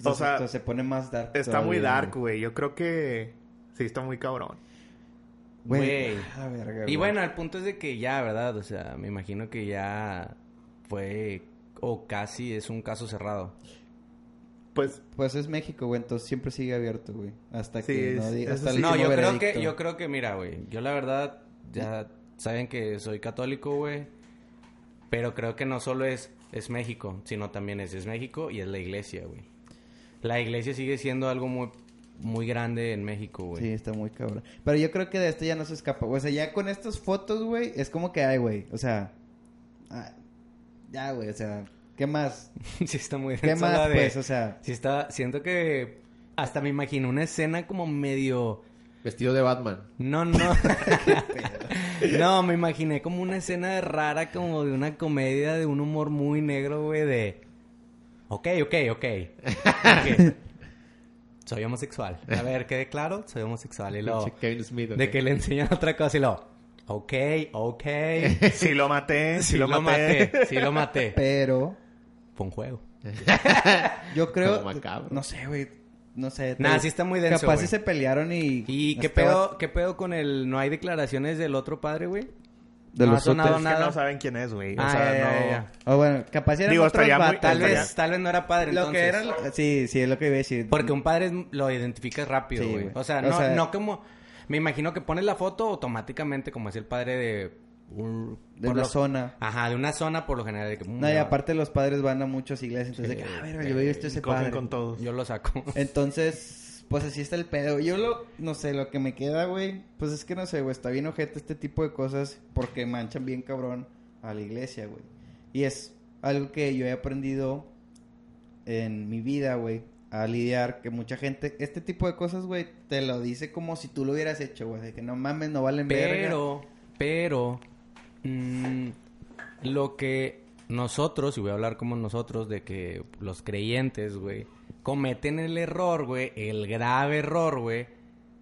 O O sea, se pone más dark. Está muy dark, güey. Yo creo que sí está muy cabrón. Güey. Güey. a la verga, Y bueno, el punto es de que ya, ¿verdad? O sea, me imagino que ya fue o casi es un caso cerrado. Pues Pues es México, güey, entonces siempre sigue abierto, güey. Hasta Sí, que no es- Hasta el. No, yo creo que, yo creo que, mira, güey, yo la verdad, ya saben que soy católico, güey, pero creo que no solo es, es México, sino también es, es México y es la iglesia, güey. La iglesia sigue siendo algo muy, muy grande en México, güey. Sí, está muy cabrón. Pero yo creo que de esto ya no se escapa. O sea, ya con estas fotos, güey, es como que hay, güey. O sea, ah, ya, güey, o sea, ¿qué más? *laughs* Sí, está muy ¿Qué más, de- pues? O sea, Sí está, siento que hasta me imagino una escena como medio... Vestido de Batman. No, no. *laughs* *laughs* no, me imaginé como una escena rara, como de una comedia de un humor muy negro, güey, de... Ok, ok, ok. Ok. Soy homosexual. A ver, quede claro, soy homosexual. Y Kevin Smith. De que le enseñan otra cosa y luego... Ok, ok. sí lo maté, sí, Sí lo, lo maté. maté, sí lo maté. pero Fue un juego. *laughs* yo creo. No sé, güey. No sé. Nah, sí está muy denso, Capaz si se pelearon y. ¿Y qué estaba- pedo, qué pedo con el... No hay declaraciones del otro padre, güey? De no los ha sonado Es que nada. no saben quién es, güey. O Ah, sea, ya, ya, no... Oh, bueno, capaz eran Digo, otros estaría muy- Tal vez, tal vez no era padre, Lo que era... Sí, sí, es lo que iba a decir. Porque un padre lo identificas rápido, güey. o, sea, O no, sea- no como... Me imagino que pones la foto automáticamente como es el padre de... Un, De por una lo- zona. Ajá, de una zona por lo general. De que, mm, No, y yo- aparte los padres van a muchas iglesias, entonces Sí, de que, ah, yo he visto ese padre. con todos. Yo lo saco. *laughs* Entonces, pues así está el pedo. Yo lo, no sé, lo que me queda, güey, pues es que no sé, güey, está bien ojete este tipo de cosas porque manchan bien cabrón a la iglesia, güey. Y es algo que yo he aprendido en mi vida, güey, a lidiar, que mucha gente, este tipo de cosas, güey, te lo dice como si tú lo hubieras hecho, güey, de que no mames, no valen verga. Pero, pero... mm, lo que nosotros, y voy a hablar como nosotros, de que los creyentes, güey, cometen el error, güey, el grave error, güey,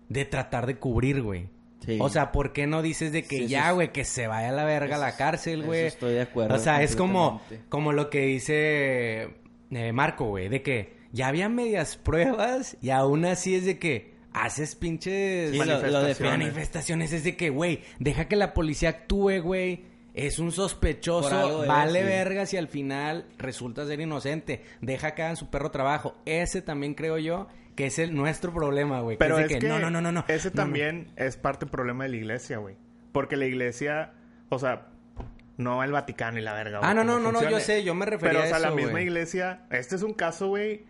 de tratar de cubrir, güey. Sí. O sea, ¿por qué no dices de que Sí, ya, güey, que se vaya a la verga a la cárcel, güey? estoy de acuerdo O sea, es como, como lo que dice eh, Marco, güey, de que ya había medias pruebas y aún así es de que haces pinches Sí, lo- lo manifestaciones. manifestaciones. Es de que, güey, deja que la policía actúe, güey. Es un sospechoso, vale sí. vergas y al final resulta ser inocente. Deja que hagan su perro trabajo. Ese también creo yo que es el nuestro problema, güey. Pero es que que, no, no, no, no, no. ese No, no. también es parte del problema de la iglesia, güey. Porque la iglesia, o sea, no el Vaticano y la verga. Ah, güey, no, no, no, no, yo sé, yo me refería Pero, a o sea, la eso, misma iglesia, este es un caso, güey.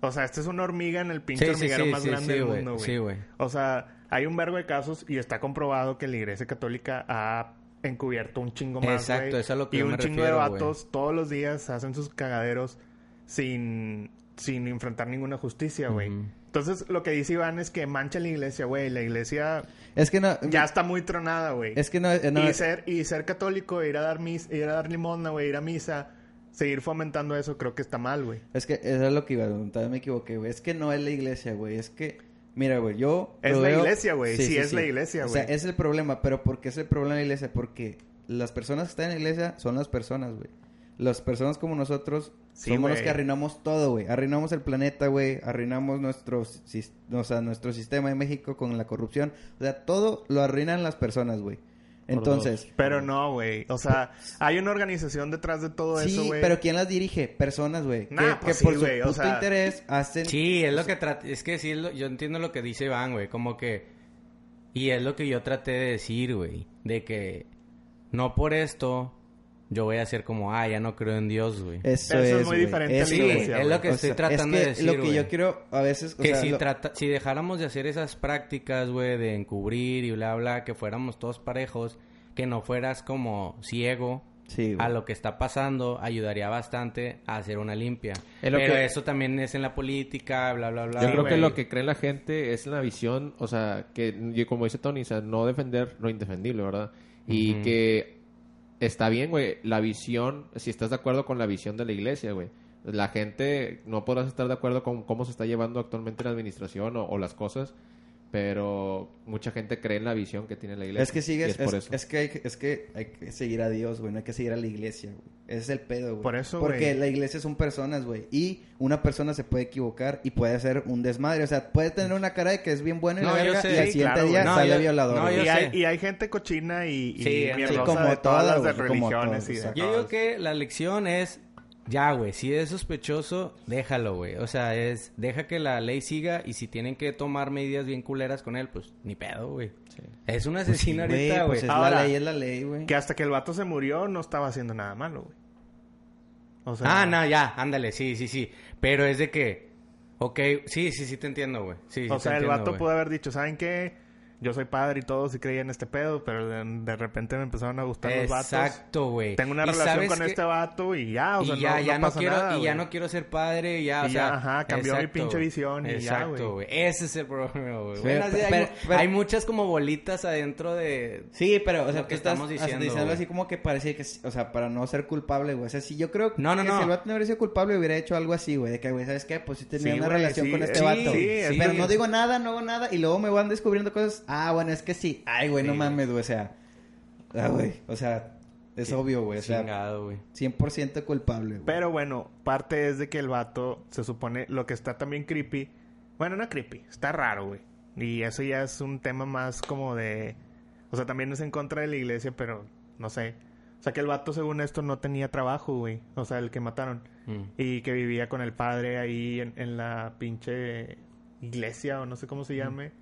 O sea, este es una hormiga en el pinche Sí, hormiguero sí, más grande del mundo, güey. Sí, güey. O sea, hay un vergo de casos y está comprobado que la iglesia católica ha encubierto un chingo más, Exacto, güey. eso es lo que Y yo un me chingo de vatos todos los días hacen sus cagaderos sin, sin enfrentar ninguna justicia, güey. Entonces, lo que dice Iván es que mancha la iglesia, güey. La iglesia Es que no... ya está muy tronada, güey. Es que no... no y, ser, y ser católico, ir a dar mis, ir a dar limosna, güey, ir a misa, seguir fomentando eso, creo que está mal, güey. Es que eso es lo que iba, también me equivoqué, güey. Es que no es la iglesia, güey. Es que, mira, güey, yo... Es la veo- iglesia, güey. Sí, es la iglesia, O sea, güey. es el problema, pero ¿por qué es el problema de la iglesia? Porque las personas que están en la iglesia son las personas, güey. Las personas como nosotros somos los güey. que arruinamos todo, güey. Arruinamos el planeta, güey. Arruinamos nuestro, o sea, nuestro sistema de México con la corrupción. O sea, todo lo arruinan las personas, güey. Entonces, Pero no, güey. O sea, hay una organización detrás de todo sí, eso, güey. pero ¿quién las dirige? Personas, güey. Nah, que pues que por sí, su güey, o puto sea- interés hacen... Sí, es lo que trata, es que sí, es lo- yo entiendo lo que dice Iván, güey, como que, y es lo que yo traté de decir, güey, de que no por esto yo voy a ser como, ah, ya no creo en Dios, güey. Eso, Eso es es muy güey. diferente a la Sí, es lo que O estoy sea, tratando es que de decir, Lo que güey. yo quiero a veces... o que sea, si, lo- trata, si dejáramos de hacer esas prácticas, güey, de encubrir y bla, bla, que fuéramos todos parejos, que no fueras como ciego Sí, a lo que está pasando, ayudaría bastante a hacer una limpia. Es lo Pero que- eso también es en la política, bla, bla, bla. Yo creo güey. que lo que cree la gente es la visión, o sea, que como dice Tony, o sea, no defender lo indefendible, ¿verdad? Y que está bien, güey, la visión, si estás de acuerdo con la visión de la iglesia, güey. La gente no podrás estar de acuerdo con cómo se está llevando actualmente la administración o, o las cosas, pero mucha gente cree en la visión que tiene la iglesia. Es que sigues, es por es, eso. es que hay, que- es que hay que seguir a Dios, güey, no hay que seguir a la iglesia, güey. Ese es el pedo, güey. Por eso, Porque güey. la iglesia son personas, güey. Y una persona se puede equivocar y puede hacer un desmadre. O sea, puede tener una cara de que es bien buena y, No, la verga, sé. y al Sí, siguiente claro, día. No, sale yo- violador. no, y, hay, y hay gente cochina y, y Sí, como de todas, todas las de güey, como religiones. todas, y de. Yo digo que la lección es, ya, güey, si es sospechoso, déjalo, güey. O sea, es, deja que la ley siga y si tienen que tomar medidas bien culeras con él, pues ni pedo, güey. Es un Pues sí, asesino güey, ahorita, güey. pues es la ley, es la ley, güey. Que hasta que el vato se murió no estaba haciendo nada malo, güey. O sea, Ah, no, ya, ándale, sí, sí, sí. Pero es de que, ok, sí, sí, sí te entiendo, güey. Sí, sí O te sea, el entiendo, vato güey. pudo haber dicho, ¿saben qué? Yo soy padre y todo, sí creía en este pedo, pero de, de repente me empezaron a gustar los vatos. Exacto, güey. Tengo una relación con que- este vato y ya, o sea, y ya, no, ya no no, pasa quiero, nada, y ya no quiero ser padre, y ya, o Y sea, ya, ajá, cambió mi pinche visión y ya, Exacto, güey. güey. Ese es el problema, güey. Sí, Bueno, sí, pero- hay, pero- mu- pero- hay muchas como bolitas adentro de... Sí, pero, o sea, que estamos diciendo, así como que parecía que, o sea, para no ser culpable, güey. O sea, si yo creo No, no, que no. si el vato no hubiera sido culpable, hubiera hecho algo así, güey. De que, güey, ¿sabes qué? Pues sí tenía Sí, una relación con este sí, vato. pero que- no digo nada, no hago nada. Y luego me van descubriendo cosas. Ah, bueno, es que sí. Ay, güey, no Sí, mames, güey. O sea, ah, güey. O sea, es obvio, güey. O sea, Chingado, güey. 100% culpable, güey. Pero bueno, parte es de que el vato se supone lo que está también creepy. Bueno, no creepy, está raro, güey. Y eso ya es un tema más como de. O sea, también es en contra de la iglesia, pero no sé. O sea, que el vato, según esto, no tenía trabajo, güey. O sea, el que mataron. Mm. Y que vivía con el padre ahí en, en la pinche iglesia o no sé cómo se llame.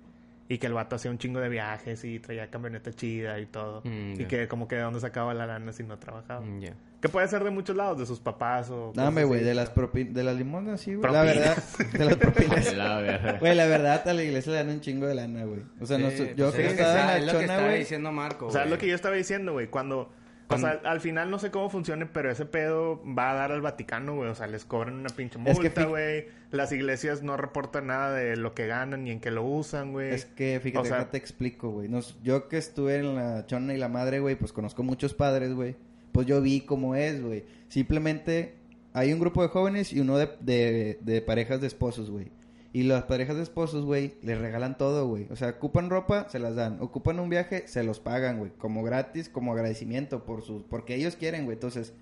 Y que el vato hacía un chingo de viajes y traía camioneta chida y todo. Mm, y que como que de dónde sacaba la lana si no trabajaba. Mm. Que puede ser de muchos lados, de sus papás o... Dame, güey, de las propi- de las limonas, sí, güey. La Propinas. verdad, de las propinas. *laughs* La verdad. Güey, la verdad, a la iglesia le dan un chingo de lana, güey. O sea, no, Sí, yo pues que estaba en la lo que chona, estaba güey. diciendo Marco, O sea, es lo que yo estaba diciendo, güey. Cuando... O sea, al final no sé cómo funcione, pero ese pedo va a dar al Vaticano, güey. O sea, les cobran una pinche Es que multa, güey. Las iglesias no reportan nada de lo que ganan ni en qué lo usan, güey. Es que, fíjate, O sea- te explico, güey. Nos- yo que estuve en la chona y la madre, güey, pues conozco muchos padres, güey. Pues yo vi cómo es, güey. Simplemente hay un grupo de jóvenes y uno de, de, de parejas de esposos, güey. Y las parejas de esposos, güey, les regalan todo, güey. O sea, ocupan ropa, se las dan. Ocupan un viaje, se los pagan, güey. Como gratis, como agradecimiento por sus... Porque ellos quieren, güey. Entonces,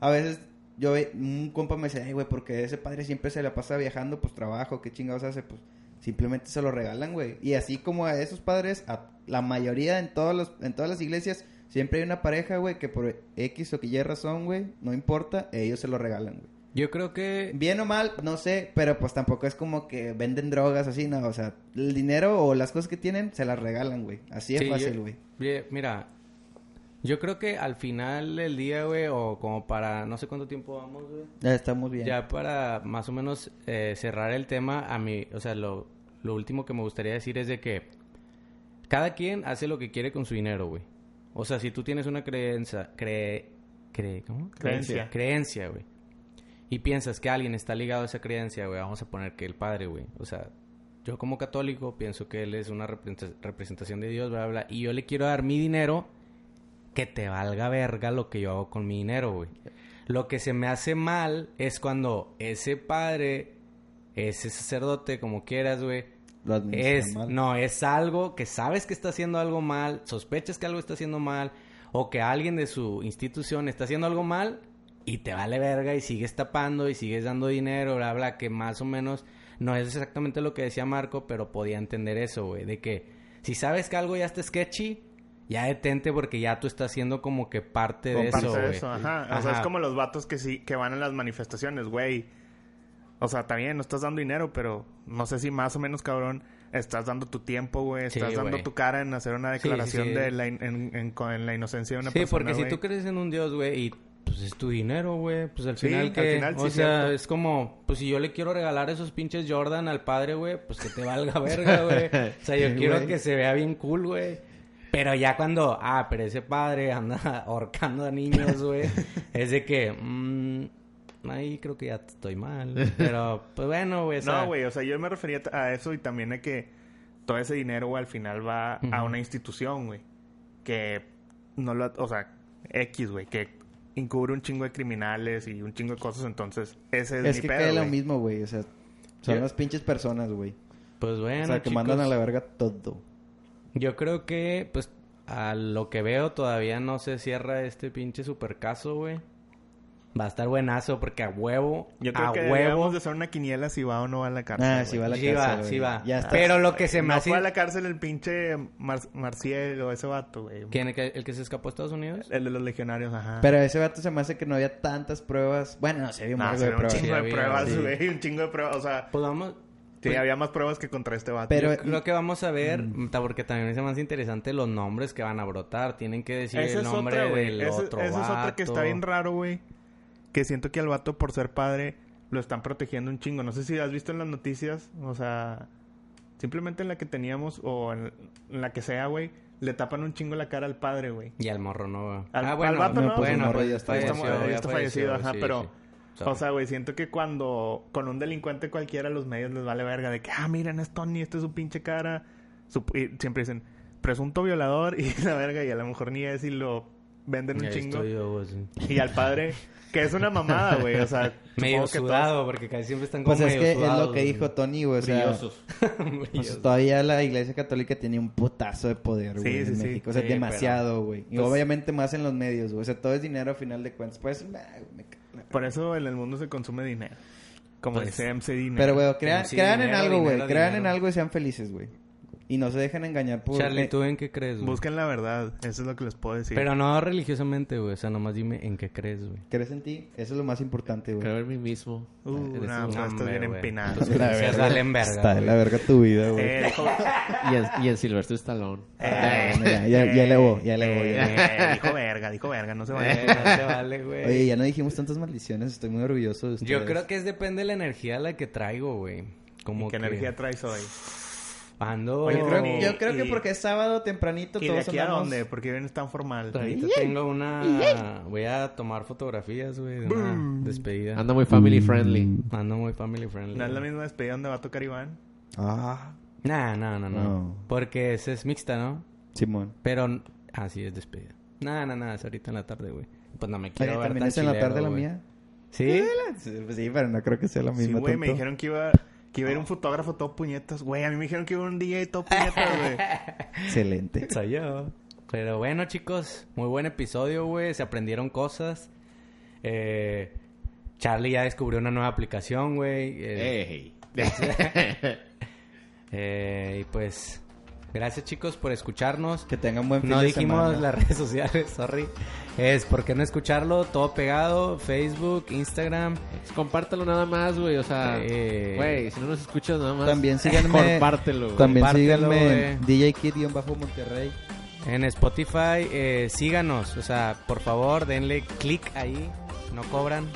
a veces yo un compa me dice, ay, güey, porque ese padre siempre se la pasa viajando, pues trabajo, ¿qué chingados hace? Pues simplemente se lo regalan, güey. Y así como a esos padres, a la mayoría en todos los, en todas las iglesias, siempre hay una pareja, güey, que por X o que Y razón, güey, no importa, ellos se lo regalan, güey. Yo creo que... Bien o mal, no sé, pero pues tampoco es como que venden drogas así, no, o sea, el dinero o las cosas que tienen se las regalan, güey. Así es Sí, fácil, güey. Mira, yo creo que al final del día, güey, o como para no sé cuánto tiempo vamos, güey. Ya estamos bien. Ya para más o menos eh, cerrar el tema, a mí, o sea, lo, lo último que me gustaría decir es de que cada quien hace lo que quiere con su dinero, güey. O sea, si tú tienes una creencia, cree, cree, ¿cómo? Creencia. Creencia, güey. Y piensas que alguien está ligado a esa creencia, güey, vamos a poner que el padre, güey. O sea, yo como católico pienso que él es una representa- representación de Dios, bla, bla, bla. Y yo le quiero dar mi dinero que te valga verga lo que yo hago con mi dinero, güey. Lo que se me hace mal es cuando ese padre, ese sacerdote, como quieras, güey, Lo es, mal. no, es algo que sabes que está haciendo algo mal, sospechas que algo está haciendo mal, o que alguien de su institución está haciendo algo mal, y te vale verga y sigues tapando y sigues dando dinero, bla, bla, que más o menos no es exactamente lo que decía Marco, pero podía entender eso, güey, de que si sabes que algo ya está sketchy, ya detente porque ya tú estás haciendo como que parte de eso, ajá. O sea, es como los vatos que sí, que van a las manifestaciones, güey. O sea, también no estás dando dinero, pero no sé si más o menos, cabrón, estás dando tu tiempo, güey. Sí, Estás dando güey. tu cara en hacer una Sí, sí, declaración sí. de la, in- en, en- con- en la inocencia de una Sí, persona, porque si tú crees en un Dios, güey, y pues es tu dinero, güey, pues al Sí, final al que, final sí o sea, cierto. es como, pues si yo le quiero regalar esos pinches Jordan al padre, güey, pues que te valga verga, güey. *laughs* O sea, yo Sí, quiero güey. que se vea bien cool, güey. Pero ya cuando, ah, pero ese padre anda *laughs* ahorcando a niños, güey, *laughs* es de que, mm, ahí creo que ya estoy mal. Pero, pues bueno, güey. o sea, No, güey, o sea, yo me refería a eso y también a que todo ese dinero, güey, al final va a una institución, güey. Que no lo... O sea, X, güey, que encubre un chingo de criminales y un chingo de cosas, entonces ese es, Es mi que pedo, cae lo mismo, güey. O sea, son las pinches personas, güey. Pues bueno, o sea, que chicos, mandan a la verga todo. Yo creo que, pues, a lo que veo todavía no se cierra este pinche super caso, güey. Va a estar buenazo porque a huevo, Yo creo a que huevo, de hacer una quiniela si va o no va a la cárcel. Ah, sí va a la sí cárcel, va, sí va. Ya está. Pero lo que se me no hace... fue a la cárcel el pinche Mar Marcielo, ese vato, güey. ¿Quién, el que, el que se escapó a Estados Unidos? El de los legionarios, ajá. Pero ese vato se me hace que no había tantas pruebas. Bueno, no sé, había un No, se de ve un pruebas. chingo Sí, de pruebas, sí. güey. Un chingo de pruebas. O sea, Pues vamos... sí, pues, había más pruebas que contra este vato. Pero- yo creo que vamos a ver, ta- porque también es más interesante los nombres que van a brotar. Tienen que decir Esa el nombre otra, del Esa- otro Esa es otra que está bien raro, güey. Que siento que al vato, por ser padre, lo están protegiendo un chingo. No sé si has visto en las noticias, o sea, simplemente en la que teníamos o en, en la que sea, güey, le tapan un chingo la cara al padre, güey. Y al morro no, güey. Al- ah, bueno, al vato no, bueno, pues, pues, ya está- falleció, ya está- ya ya está fallecido, ajá, sí, pero- sí. O sea, güey, siento que cuando con un delincuente cualquiera los medios les vale verga de que, ah, miren, es Tony, esta es su pinche cara. Su- y siempre dicen, presunto violador *laughs* y la verga, y a lo mejor ni es y lo venden un chingo. estoy yo, güey, sí. Y al padre, que es una mamada, güey, o sea, *laughs* Medio sudado, porque casi siempre están como Pues es medio que es lo que dijo Tony, güey. O sea, Brillosos. *laughs* Brillosos. pues, todavía la iglesia católica tiene un putazo de poder, güey, sí, en sí. México. O sea, Sí, demasiado, güey. Y pues- obviamente más en los medios, güey. O sea, todo es dinero a final de cuentas. Pues, nah, me todos- Por eso en el mundo se consume dinero. Como Pues, dice MC Dinero. Pero, güey, crean, crean en algo, güey. dinero, Crean en algo y sean felices, güey. Y no se dejen engañar por... Charlie, eh, ¿tú en qué crees, güey? Busquen la verdad, eso es lo que les puedo decir. Pero no religiosamente, güey. O sea, nomás dime en qué crees, güey. ¿Crees en ti? Eso es lo más importante, güey. Creo en mí mismo. Uh, En no, pues, estás bien empinado. Verga, Está de güey. la verga tu vida, güey. Eh, dijo, *laughs* Y en, y en Stallone. eh, bueno, ya- ya- ya elevó, ya elevó, ya eh, dijo verga, dijo verga, no se Eh, vale. no te vale, güey. Oye, ya no dijimos tantas maldiciones. Estoy muy orgulloso de ustedes. Yo creo que es depende de la energía la que traigo, güey. Como ¿Qué que energía traes hoy? Ando... Oye, Yo creo, Tony, yo creo que porque es sábado tempranito ¿Y de todos aquí a andamos... dónde? Porque vienes tan formal. Ahorita tengo una... Voy a tomar fotografías, güey, de una despedida. Anda muy family friendly. Ando muy family friendly. ¿No es la misma despedida donde va a tocar Iván? Ah, Nah, no, no, no, No. Porque esa es mixta, ¿no? Simón. Pero... Ah, sí, es despedida. Nah, nah, nah, es ahorita en la tarde, güey. Pues no me Oye, quiero ver ¿También tan es en la tarde la mía? ¿Sí? Sí, pues sí, pero no creo que sea la Sí, misma. güey, me dijeron que iba, que iba a ir un fotógrafo todo puñetas. Güey, a mí me dijeron que iba un DJ todo puñetas, güey. *laughs* Excelente. Soy yo. Pero bueno, chicos, muy buen episodio, güey. Se aprendieron cosas. Eh, Charlie ya descubrió una nueva aplicación, güey. Eh, Ey. *laughs* *laughs* eh, y pues, gracias, chicos, por escucharnos. Que tengan buen fin No de dijimos semana. las redes sociales, *laughs* sorry. Es por qué no escucharlo, todo pegado, Facebook, Instagram. Compártelo nada más, güey. O sea, Eh, güey, si no nos escuchas nada más. También *laughs* síganme- Compártelo, güey. También Compártelo, síganme en DJ Kid-Monterrey. En Spotify, eh, síganos. O sea, por favor, denle click ahí. No cobran.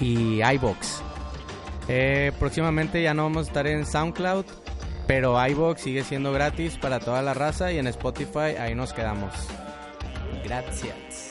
Y iBox. Eh, próximamente ya no vamos a estar en SoundCloud. Pero iBox sigue siendo gratis para toda la raza. Y en Spotify ahí nos quedamos. Gracias.